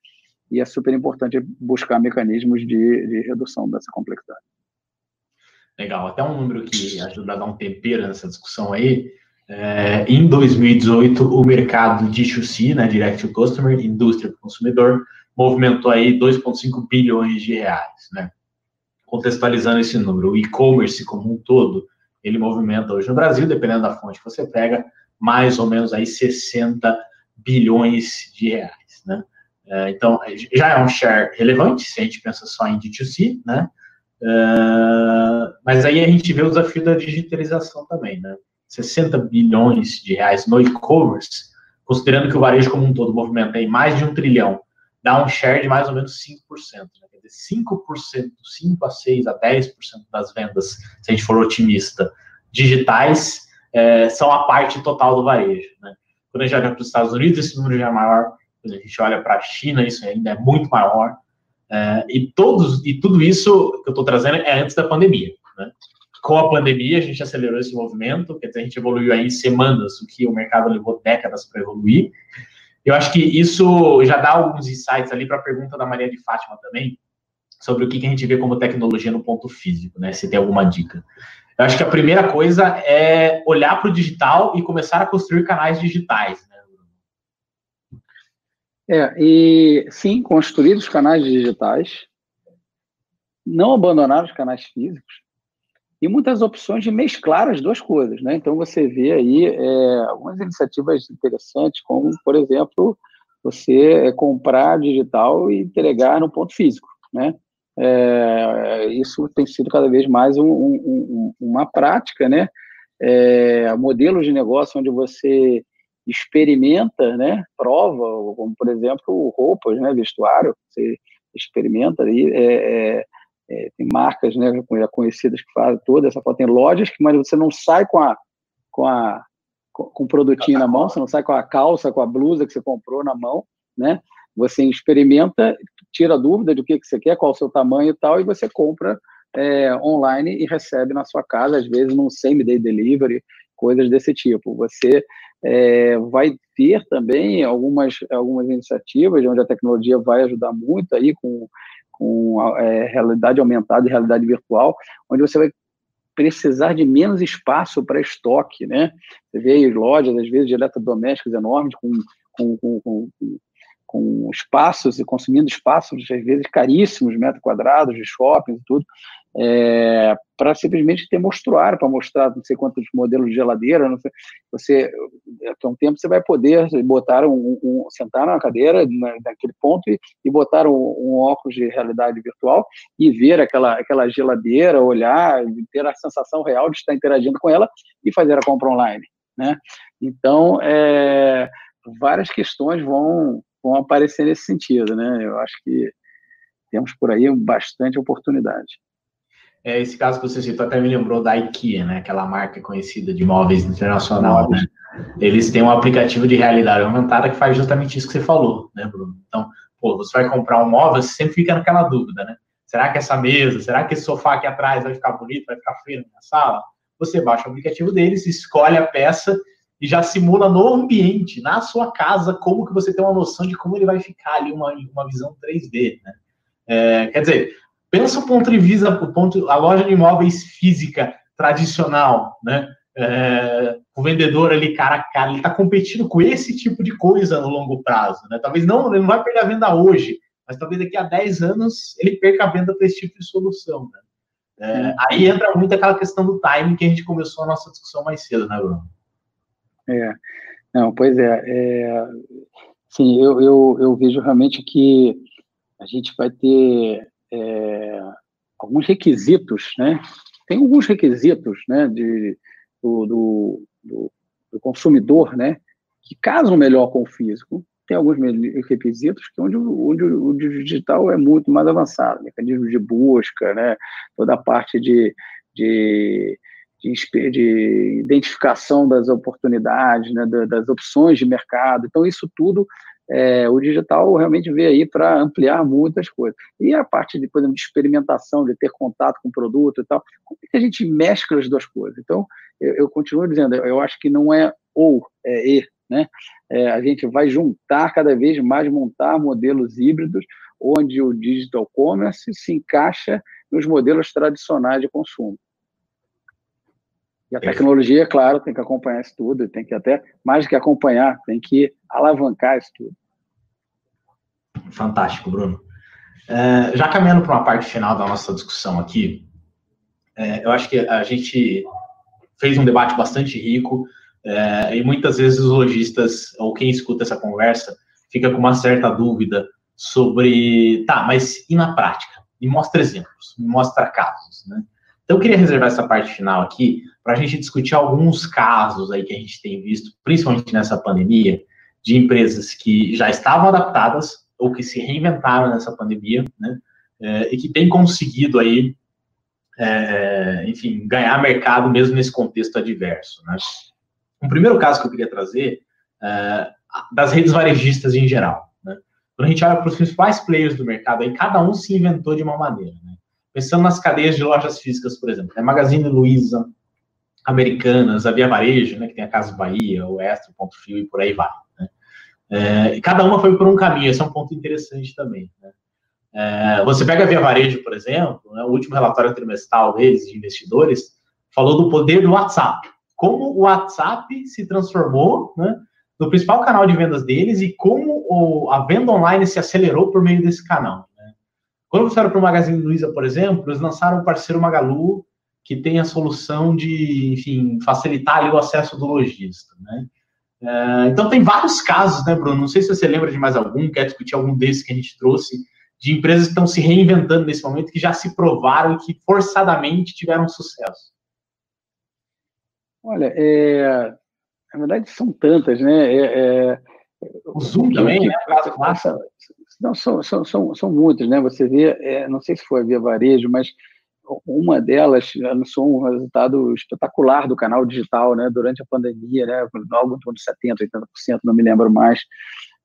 e é super importante buscar mecanismos de, de redução dessa complexidade. Legal, até um número que ajuda a dar um tempero nessa discussão aí, é, em 2018, o mercado de D2C, né, Direct to Customer, indústria para consumidor, movimentou aí 2,5 bilhões de reais, né? Contextualizando esse número, o e-commerce como um todo, ele movimenta hoje no Brasil, dependendo da fonte que você pega, mais ou menos aí 60 bilhões de reais, né? É, então, já é um share relevante, se a gente pensa só em D2C, né? É, mas aí a gente vê o desafio da digitalização também, né? 60 bilhões de reais no e-commerce, considerando que o varejo como um todo movimenta aí mais de um trilhão, dá um share de mais ou menos 5%. Né? Quer dizer, 5%, 5 a 6 a 10% das vendas, se a gente for otimista, digitais, é, são a parte total do varejo. Né? Quando a gente olha para os Estados Unidos, esse número já é maior. Quando a gente olha para a China, isso ainda é muito maior. É, e, todos, e tudo isso que eu estou trazendo é antes da pandemia. Né? Com a pandemia, a gente acelerou esse movimento, quer dizer, a gente evoluiu aí em semanas, o que o mercado levou décadas para evoluir. Eu acho que isso já dá alguns insights ali para a pergunta da Maria de Fátima também, sobre o que a gente vê como tecnologia no ponto físico, né? Se tem alguma dica. Eu acho que a primeira coisa é olhar para o digital e começar a construir canais digitais. Né? É, e sim, construir os canais digitais, não abandonar os canais físicos, e muitas opções de mesclar as duas coisas, né? Então você vê aí é, algumas iniciativas interessantes, como por exemplo você é, comprar digital e entregar no ponto físico, né? É, isso tem sido cada vez mais um, um, uma prática, né? É, modelos de negócio onde você experimenta, né? Prova, como por exemplo roupas, né? Vestuário, você experimenta ali. É, é tem marcas né, conhecidas que fazem toda essa foto. Tem lojas que, mas você não sai com a com a com o produtinho na mão, você não sai com a calça, com a blusa que você comprou na mão, né? Você experimenta, tira a dúvida do que, que você quer, qual o seu tamanho e tal, e você compra é, online e recebe na sua casa, às vezes num same-day delivery, coisas desse tipo. Você é, vai ter também algumas, algumas iniciativas onde a tecnologia vai ajudar muito aí com com é, realidade aumentada e realidade virtual, onde você vai precisar de menos espaço para estoque, né? Você vê lojas, às vezes, de eletrodomésticos enormes, com, com, com, com, com espaços e consumindo espaços, às vezes, caríssimos, metros quadrados de shoppings e tudo, é, para simplesmente ter mostruário, para mostrar não sei quantos modelos de geladeira, não sei, você, daqui a um tempo você vai poder botar um, um sentar na cadeira na, naquele ponto e, e botar um, um, óculos de realidade virtual e ver aquela, aquela geladeira, olhar, ter a sensação real de estar interagindo com ela e fazer a compra online, né? Então, é, várias questões vão, vão aparecer nesse sentido, né? Eu acho que temos por aí bastante oportunidade. É, esse caso que você citou até me lembrou da IKEA, né? Aquela marca conhecida de móveis internacional, né? Eles têm um aplicativo de realidade aumentada que faz justamente isso que você falou, né, Bruno? Então, pô, você vai comprar um móvel, você sempre fica naquela dúvida, né? Será que essa mesa, será que esse sofá aqui atrás vai ficar bonito, vai ficar feio na minha sala? Você baixa o aplicativo deles, escolhe a peça e já simula no ambiente, na sua casa, como que você tem uma noção de como ele vai ficar ali, uma, uma visão 3D, né? É, quer dizer, Pensa o ponto de vista, o ponto, a loja de imóveis física tradicional, né? É, o vendedor ali cara a cara, ele está competindo com esse tipo de coisa no longo prazo, né? Talvez não, ele não vai perder a venda hoje, mas talvez daqui a 10 anos ele perca a venda para esse tipo de solução, né? É, aí entra muito aquela questão do timing que a gente começou a nossa discussão mais cedo, né, Bruno? É, não, pois é, é sim, eu, eu, eu vejo realmente que a gente vai ter é, alguns requisitos, né? Tem alguns requisitos, né, de, do, do, do, do consumidor, né, que casam melhor com o físico. Tem alguns requisitos que onde, onde o digital é muito mais avançado, mecanismo de busca, né, toda a parte de, de de, de, identificação das oportunidades, né, das opções de mercado. Então, isso tudo é, o digital realmente veio aí para ampliar muitas coisas. E a parte de, por exemplo, de experimentação, de ter contato com o produto e tal, como é que a gente mescla as duas coisas? Então, eu, eu continuo dizendo, eu acho que não é ou, é e, né? É, a gente vai juntar cada vez mais, montar modelos híbridos, onde o digital commerce se encaixa nos modelos tradicionais de consumo. E a tecnologia, claro, tem que acompanhar isso tudo, tem que até, mais do que acompanhar, tem que alavancar isso tudo. Fantástico, Bruno. É, já caminhando para uma parte final da nossa discussão aqui, é, eu acho que a gente fez um debate bastante rico é, e muitas vezes os lojistas, ou quem escuta essa conversa, fica com uma certa dúvida sobre, tá, mas e na prática? Me mostra exemplos, me mostra casos, né? Então, eu queria reservar essa parte final aqui para a gente discutir alguns casos aí que a gente tem visto, principalmente nessa pandemia, de empresas que já estavam adaptadas ou que se reinventaram nessa pandemia, né? É, e que têm conseguido aí, é, enfim, ganhar mercado mesmo nesse contexto adverso, né? Um primeiro caso que eu queria trazer é, das redes varejistas em geral, né? Quando a gente olha para os principais players do mercado, aí cada um se inventou de uma maneira, né? Pensando nas cadeias de lojas físicas, por exemplo, né? Magazine Luiza, Americanas, a Via Varejo, né? Que tem a Casa Bahia, o Extra, Ponto Fio e por aí vai. É, e cada uma foi por um caminho, esse é um ponto interessante também. Né? É, você pega a Via Varejo, por exemplo, né, o último relatório trimestral deles, de investidores, falou do poder do WhatsApp. Como o WhatsApp se transformou né, no principal canal de vendas deles e como o, a venda online se acelerou por meio desse canal. Quando olha para o Magazine Luiza, por exemplo, eles lançaram o parceiro Magalu, que tem a solução de, enfim, facilitar ali o acesso do lojista. Né? É, então, tem vários casos, né, Bruno? Não sei se você lembra de mais algum, quer discutir algum desses que a gente trouxe, de empresas que estão se reinventando nesse momento, que já se provaram e que forçadamente tiveram sucesso. Olha, é, na verdade são tantas, né? É, é, o Zoom também, né? Não, são, são, são, são muitas, né? Você vê, é, não sei se foi a Via Varejo, mas uma delas anunciou um resultado espetacular do canal digital, né, durante a pandemia, né, algo em torno de 70%, 80%, não me lembro mais,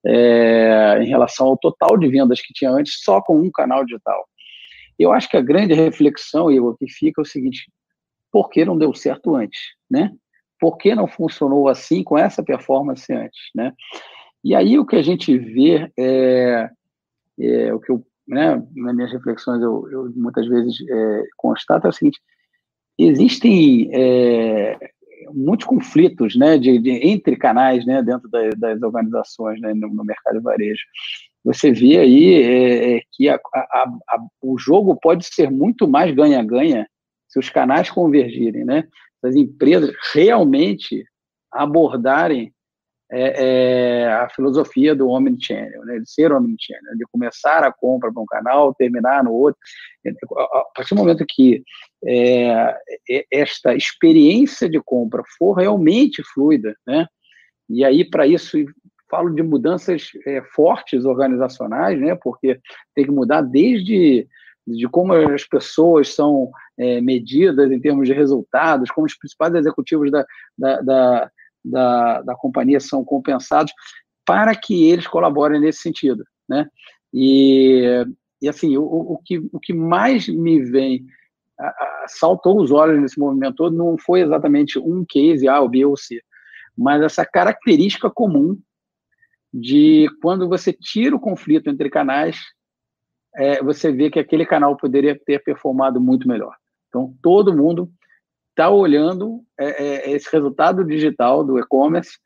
é, em relação ao total de vendas que tinha antes, só com um canal digital. Eu acho que a grande reflexão, Igor, que fica é o seguinte, por que não deu certo antes, né? Por que não funcionou assim, com essa performance antes, né? E aí o que a gente vê é, é o que eu né, nas minhas reflexões, eu, eu muitas vezes é, constato é o seguinte: existem é, muitos conflitos né, de, de, entre canais né, dentro da, das organizações né, no, no, mercado de varejo. Você vê aí é, é que a, a, a, o jogo pode ser muito mais ganha-ganha se os canais convergirem, né? Se as empresas realmente abordarem é, é a filosofia do omnichannel, né, de ser omnichannel, de começar a compra para um canal, terminar no outro. A partir do momento que é, esta experiência de compra for realmente fluida, né, e aí para isso falo de mudanças é, fortes organizacionais, né, porque tem que mudar desde de como as pessoas são é, medidas em termos de resultados, como os principais executivos da, da, da da, da companhia são compensados para que eles colaborem nesse sentido, né? E, e assim, o, o, que, o que mais me vem, a, a, saltou os olhos nesse movimento todo, não foi exatamente um case A, ou B ou C, mas essa característica comum de quando você tira o conflito entre canais, é, você vê que aquele canal poderia ter performado muito melhor. Então, todo mundo está olhando é, é, esse resultado digital do e-commerce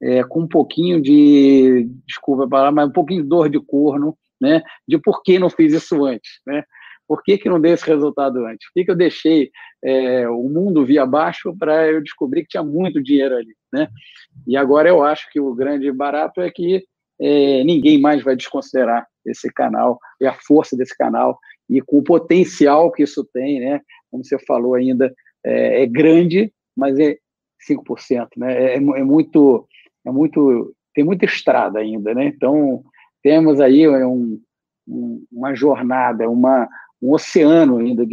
é, com um pouquinho de, desculpa falar, mas um pouquinho de dor de corno, né? De por que não fiz isso antes, né? Por que, que não dei esse resultado antes? Por que, que eu deixei é, o mundo via baixo para eu descobrir que tinha muito dinheiro ali, né? E agora eu acho que o grande barato é que é, ninguém mais vai desconsiderar esse canal e a força desse canal e com o potencial que isso tem, né? Como você falou ainda, é, é grande, mas é 5%, né? É, é, é, muito, é muito, tem muita estrada ainda, né? Então temos aí é um, um, uma jornada, uma, um oceano ainda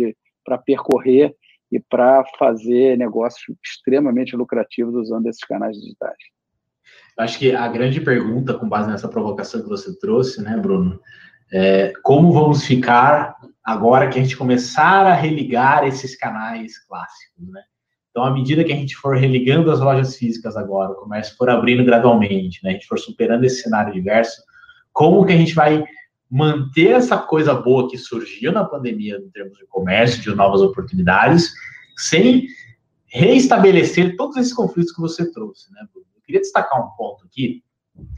para percorrer e para fazer negócios extremamente lucrativos usando esses canais digitais. Acho que a grande pergunta, com base nessa provocação que você trouxe, né, Bruno, é como vamos ficar agora que a gente começar a religar esses canais clássicos, né? Então, à medida que a gente for religando as lojas físicas agora, o comércio for abrindo gradualmente, né? A gente for superando esse cenário diverso, como que a gente vai manter essa coisa boa que surgiu na pandemia em termos de comércio, de novas oportunidades, sem reestabelecer todos esses conflitos que você trouxe, né? Eu queria destacar um ponto aqui.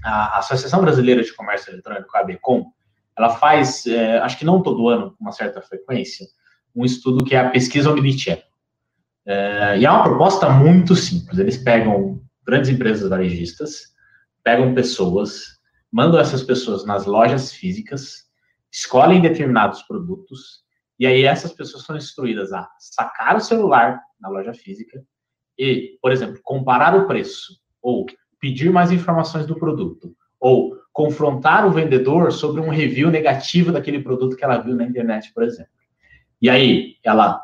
A Associação Brasileira de Comércio Eletrônico, a ABECOM, ela faz, é, acho que não todo ano, com uma certa frequência, um estudo que é a pesquisa Omnichannel. É, e é uma proposta muito simples. Eles pegam grandes empresas varejistas, pegam pessoas, mandam essas pessoas nas lojas físicas, escolhem determinados produtos, e aí essas pessoas são instruídas a sacar o celular na loja física e, por exemplo, comparar o preço ou pedir mais informações do produto, ou confrontar o vendedor sobre um review negativo daquele produto que ela viu na internet, por exemplo. E aí, ela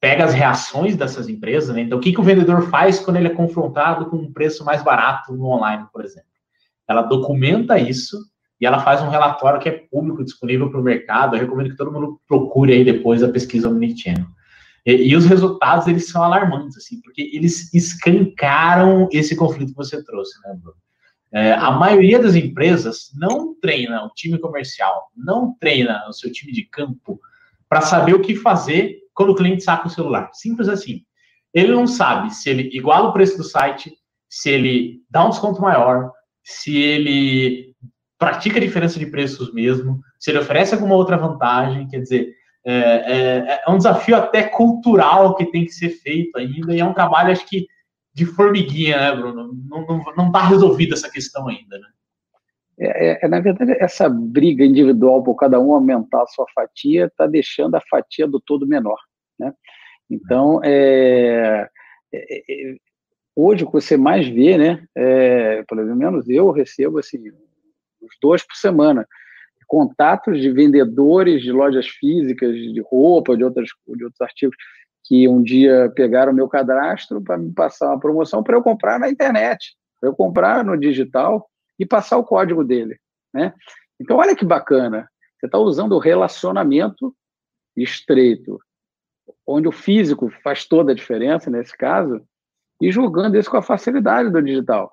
pega as reações dessas empresas, né? Então, o que, que o vendedor faz quando ele é confrontado com um preço mais barato no online, por exemplo? Ela documenta isso e ela faz um relatório que é público, disponível para o mercado. Eu recomendo que todo mundo procure aí depois a pesquisa Omnichannel. E, e os resultados, eles são alarmantes, assim, porque eles escancaram esse conflito que você trouxe, né, Bruno? É, a maioria das empresas não treina o time comercial, não treina o seu time de campo para saber o que fazer quando o cliente saca o celular. Simples assim. Ele não sabe se ele iguala o preço do site, se ele dá um desconto maior, se ele pratica a diferença de preços mesmo, se ele oferece alguma outra vantagem, quer dizer, é, é, é, um desafio até cultural que tem que ser feito ainda, e é um trabalho, acho que, de formiguinha, né, Bruno? Não está resolvida essa questão ainda, né? É, é, é, na verdade, essa briga individual por cada um aumentar a sua fatia está deixando a fatia do todo menor, né? Então, é, é, hoje o que você mais vê, né, pelo menos eu recebo assim, uns dois por semana, contatos de vendedores de lojas físicas, de roupa, de, outras, de outros artigos, que um dia pegaram o meu cadastro para me passar uma promoção para eu comprar na internet, para eu comprar no digital e passar o código dele. Né? Então, olha que bacana. Você está usando o relacionamento estreito, onde o físico faz toda a diferença nesse caso, e jogando isso com a facilidade do digital.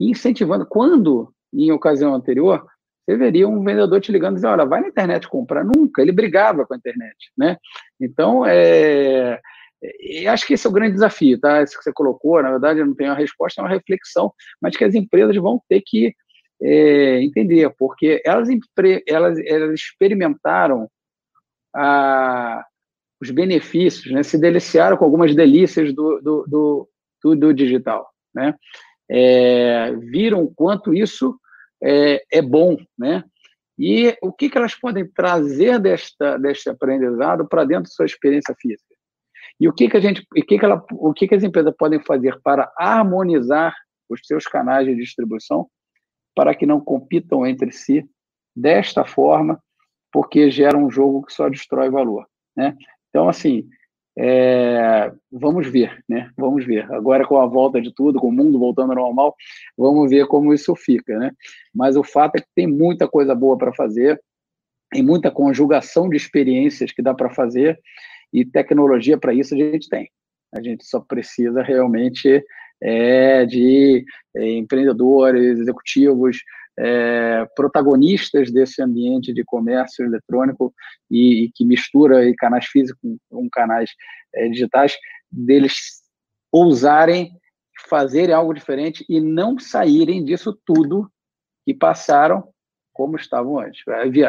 E incentivando. Quando, em ocasião anterior, você veria um vendedor te ligando e dizendo, olha, vai na internet comprar. Nunca, ele brigava com a internet, né? Então, é, é, acho que esse é o grande desafio, tá? Isso que você colocou, na verdade, eu não tenho a resposta, é uma reflexão, mas que as empresas vão ter que é, entender, porque elas, elas, elas experimentaram a, os benefícios, né? se deliciaram com algumas delícias do, do, do, do, do digital, né? É, viram quanto isso é, é bom, né? E o que, que elas podem trazer desta, deste aprendizado para dentro da sua experiência física? E o que, que a gente, o que, que, ela, o que, que as empresas podem fazer para harmonizar os seus canais de distribuição para que não compitam entre si desta forma, porque gera um jogo que só destrói valor, né? Então, assim, é, vamos ver, né? Vamos ver. Agora com a volta de tudo, com o mundo voltando ao normal, vamos ver como isso fica, né? Mas o fato é que tem muita coisa boa para fazer, tem muita conjugação de experiências que dá para fazer e tecnologia para isso a gente tem. A gente só precisa realmente é, de é, empreendedores, executivos, é, protagonistas desse ambiente de comércio eletrônico e, e que mistura e canais físicos com canais é, digitais, deles ousarem fazerem algo diferente e não saírem disso tudo que passaram como estavam antes,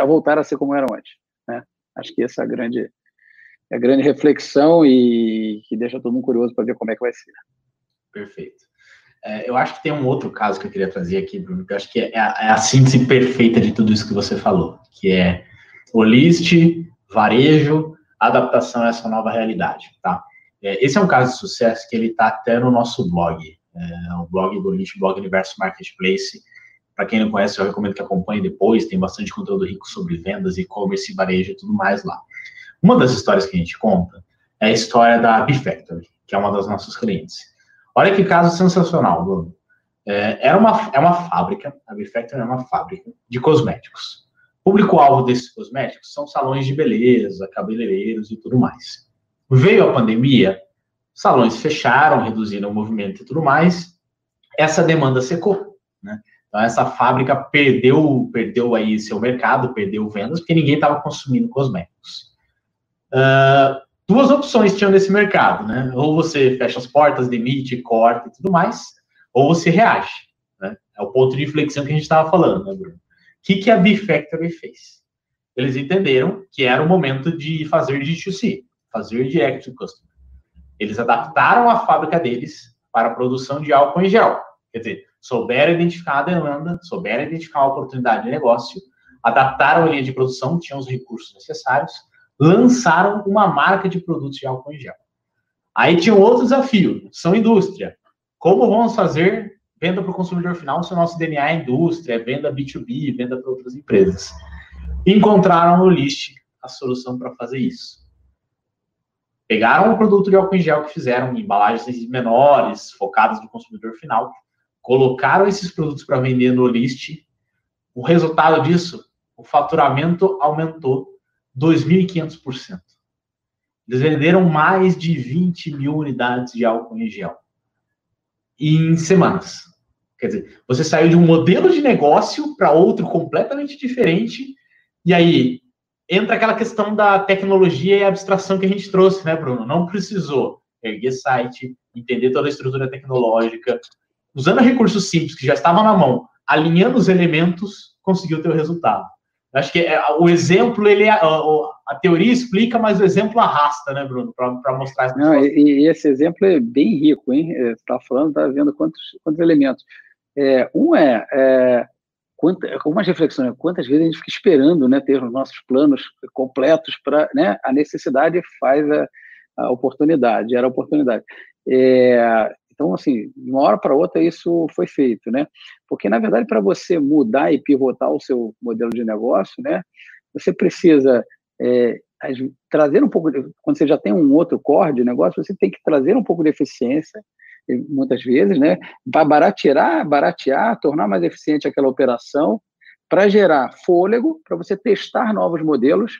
voltar a ser como eram antes. Né? Acho que essa é a grande, é grande reflexão e que deixa todo mundo curioso para ver como é que vai ser. Perfeito. É, eu acho que tem um outro caso que eu queria trazer aqui, Bruno, que eu acho que é a, é a síntese perfeita de tudo isso que você falou, que é o list, varejo, adaptação a essa nova realidade, tá? É, esse é um caso de sucesso que ele está até no nosso blog, é, o blog do blog Universo Marketplace. Para quem não conhece, eu recomendo que acompanhe depois, tem bastante conteúdo rico sobre vendas, e-commerce, varejo e tudo mais lá. Uma das histórias que a gente conta é a história da B-Factory, que é uma das nossas clientes. Olha que caso sensacional, Bruno. É, era uma, é uma fábrica, a Bifactor é uma fábrica de cosméticos. Público-alvo desses cosméticos são salões de beleza, cabeleireiros e tudo mais. Veio a pandemia, salões fecharam, reduziram o movimento e tudo mais, essa demanda secou, né? Então, essa fábrica perdeu, perdeu aí seu mercado, perdeu vendas, porque ninguém estava consumindo cosméticos. Uh, duas opções tinham nesse mercado, né? Ou você fecha as portas, demite, corta e tudo mais, ou você reage, né? É o ponto de inflexão que a gente estava falando, né, Bruno? O que, que a B-Factory fez? Eles entenderam que era o momento de fazer D2C, fazer direct to customer. Eles adaptaram a fábrica deles para a produção de álcool em gel. Quer dizer, souberam identificar a demanda, souberam identificar a oportunidade de negócio, adaptaram a linha de produção, tinham os recursos necessários, lançaram uma marca de produtos de álcool em gel. Aí tinha um outro desafio, são indústria. Como vamos fazer venda para o consumidor final, se o nosso DNA é indústria, é venda B2B, venda para outras empresas. Encontraram no List a solução para fazer isso. Pegaram o produto de álcool em gel que fizeram em embalagens menores, focadas no consumidor final, colocaram esses produtos para vender no List. O resultado disso, o faturamento aumentou 2.500%. Eles venderam mais de 20 mil unidades de álcool em gel em semanas. Quer dizer, você saiu de um modelo de negócio para outro completamente diferente, e aí entra aquela questão da tecnologia e abstração que a gente trouxe, né, Bruno? Não precisou erguer site, entender toda a estrutura tecnológica, usando recursos simples que já estavam na mão, alinhando os elementos, conseguiu ter o resultado. Acho que é, o exemplo, ele a, a, teoria explica, mas o exemplo arrasta, né, Bruno, para mostrar essa Não, e, e, esse exemplo é bem rico, hein? Você está falando, está vendo quantos, quantos elementos. É, um é, é quanta, algumas reflexões, né? quantas vezes a gente fica esperando né, ter os nossos planos completos para né, a necessidade faz a, a oportunidade, era a oportunidade. É, então, assim, de uma hora para outra isso foi feito, né? Porque, na verdade, para você mudar e pivotar o seu modelo de negócio, né, você precisa é, trazer um pouco, de, quando você já tem um outro core de negócio, você tem que trazer um pouco de eficiência, muitas vezes, né, para baratear, baratear, tornar mais eficiente aquela operação, para gerar fôlego, para você testar novos modelos,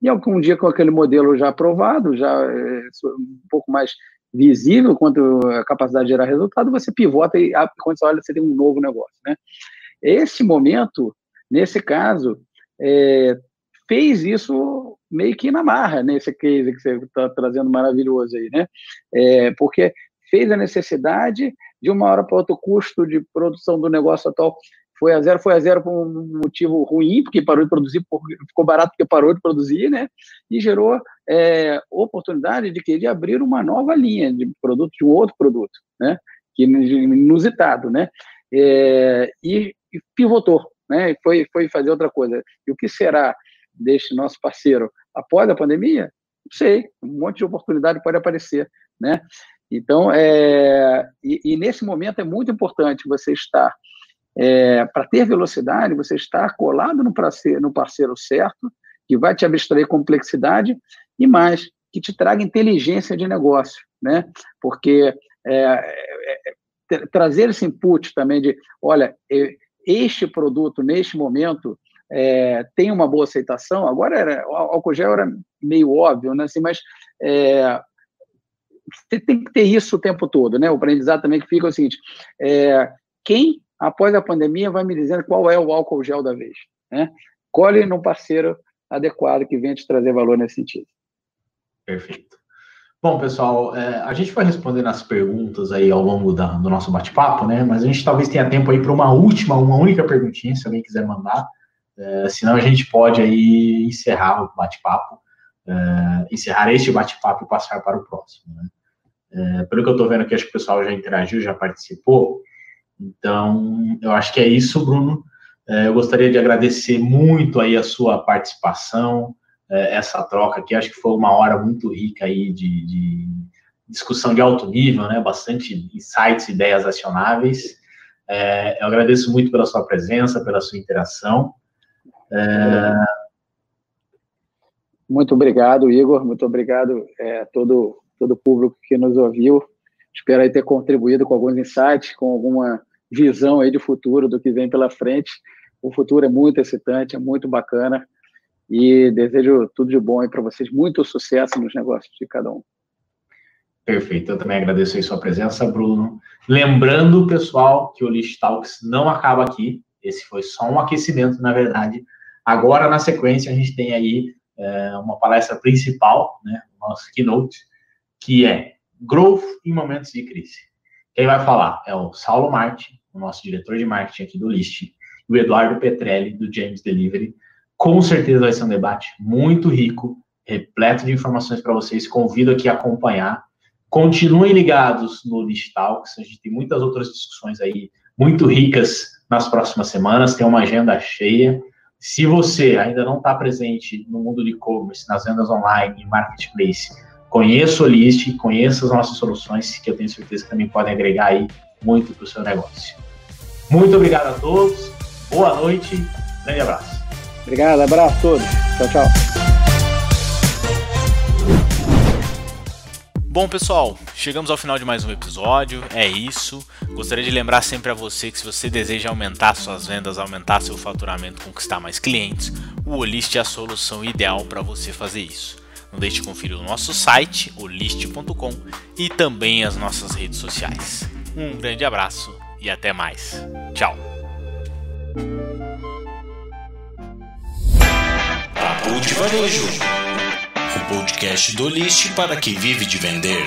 e algum dia com aquele modelo já aprovado, já é, um pouco mais visível quanto a capacidade de gerar resultado, você pivota e quando você olha, você tem um novo negócio, né? Esse momento, nesse caso, é, fez isso meio que na marra, nesse case que você está trazendo maravilhoso aí, né? É, porque fez a necessidade de uma hora para outra o custo de produção do negócio atual foi a zero, foi a zero por um motivo ruim, porque parou de produzir, ficou barato porque parou de produzir, né? E gerou é, oportunidade de querer abrir uma nova linha de produto, de um outro produto, né? Que inusitado, né? É, e, e, pivotou, né? Foi, foi fazer outra coisa. E o que será deste nosso parceiro após a pandemia? Não sei, um monte de oportunidade pode aparecer, né? Então, é, e, e nesse momento é muito importante você estar é, para ter velocidade, você estar colado no parceiro, no parceiro certo, que vai te abstrair complexidade e mais, que te traga inteligência de negócio, né? Porque é, é, é trazer esse input também de, olha, este produto neste momento é, tem uma boa aceitação. Agora era, o álcool gel era meio óbvio, né? Assim, mas é, você tem que ter isso o tempo todo, né? O aprendizado também que fica é o seguinte: é, quem após a pandemia, vai me dizendo qual é o álcool gel da vez. Né? Colhe num parceiro adequado que venha te trazer valor nesse sentido. Perfeito. Bom, pessoal, é, a gente vai respondendo as perguntas aí ao longo da, do nosso bate-papo, né? Mas a gente talvez tenha tempo aí para uma última, uma única perguntinha, se alguém quiser mandar. É, senão a gente pode aí encerrar o bate-papo, é, encerrar este bate-papo e passar para o próximo. Né? É, pelo que eu estou vendo aqui, acho que o pessoal já interagiu, já participou. Então, eu acho que é isso, Bruno. É, eu gostaria de agradecer muito aí a sua participação, é, essa troca aqui. Acho que foi uma hora muito rica aí de, de discussão de alto nível, né? Bastante insights, ideias acionáveis. É, eu agradeço muito pela sua presença, pela sua interação. Muito obrigado, Igor. Muito obrigado a é, todo todo o público que nos ouviu. Espero ter contribuído com alguns insights, com alguma visão aí de futuro do que vem pela frente. O futuro é muito excitante, é muito bacana e desejo tudo de bom aí para vocês, muito sucesso nos negócios de cada um. Perfeito, eu também agradeço aí sua presença, Bruno. Lembrando, pessoal, que o List Talks não acaba aqui, esse foi só um aquecimento, na verdade. Agora, na sequência, a gente tem aí é, uma palestra principal, né, nosso keynote, que é Growth em Momentos de Crise. Quem vai falar é o Saulo Martin, o nosso diretor de marketing aqui do List, e o Eduardo Petrelli, do James Delivery. Com certeza vai ser um debate muito rico, repleto de informações para vocês. Convido aqui a acompanhar. Continuem ligados no List Talks, a gente tem muitas outras discussões aí muito ricas nas próximas semanas, tem uma agenda cheia. Se você ainda não está presente no mundo de e-commerce, nas vendas online marketplace, conheça o List, conheça as nossas soluções, que eu tenho certeza que também podem agregar aí muito para o seu negócio. Muito obrigado a todos, boa noite, grande abraço. Obrigado, abraço a todos. Tchau, tchau. Bom, pessoal, chegamos ao final de mais um episódio. É isso. Gostaria de lembrar sempre a você que se você deseja aumentar suas vendas, aumentar seu faturamento, conquistar mais clientes, o Olist é a solução ideal para você fazer isso. Não deixe de conferir o nosso site, olist.com, e também as nossas redes sociais. Um grande abraço e até mais. Tchau. Papo de Varejo, o podcast do List para quem vive de vender.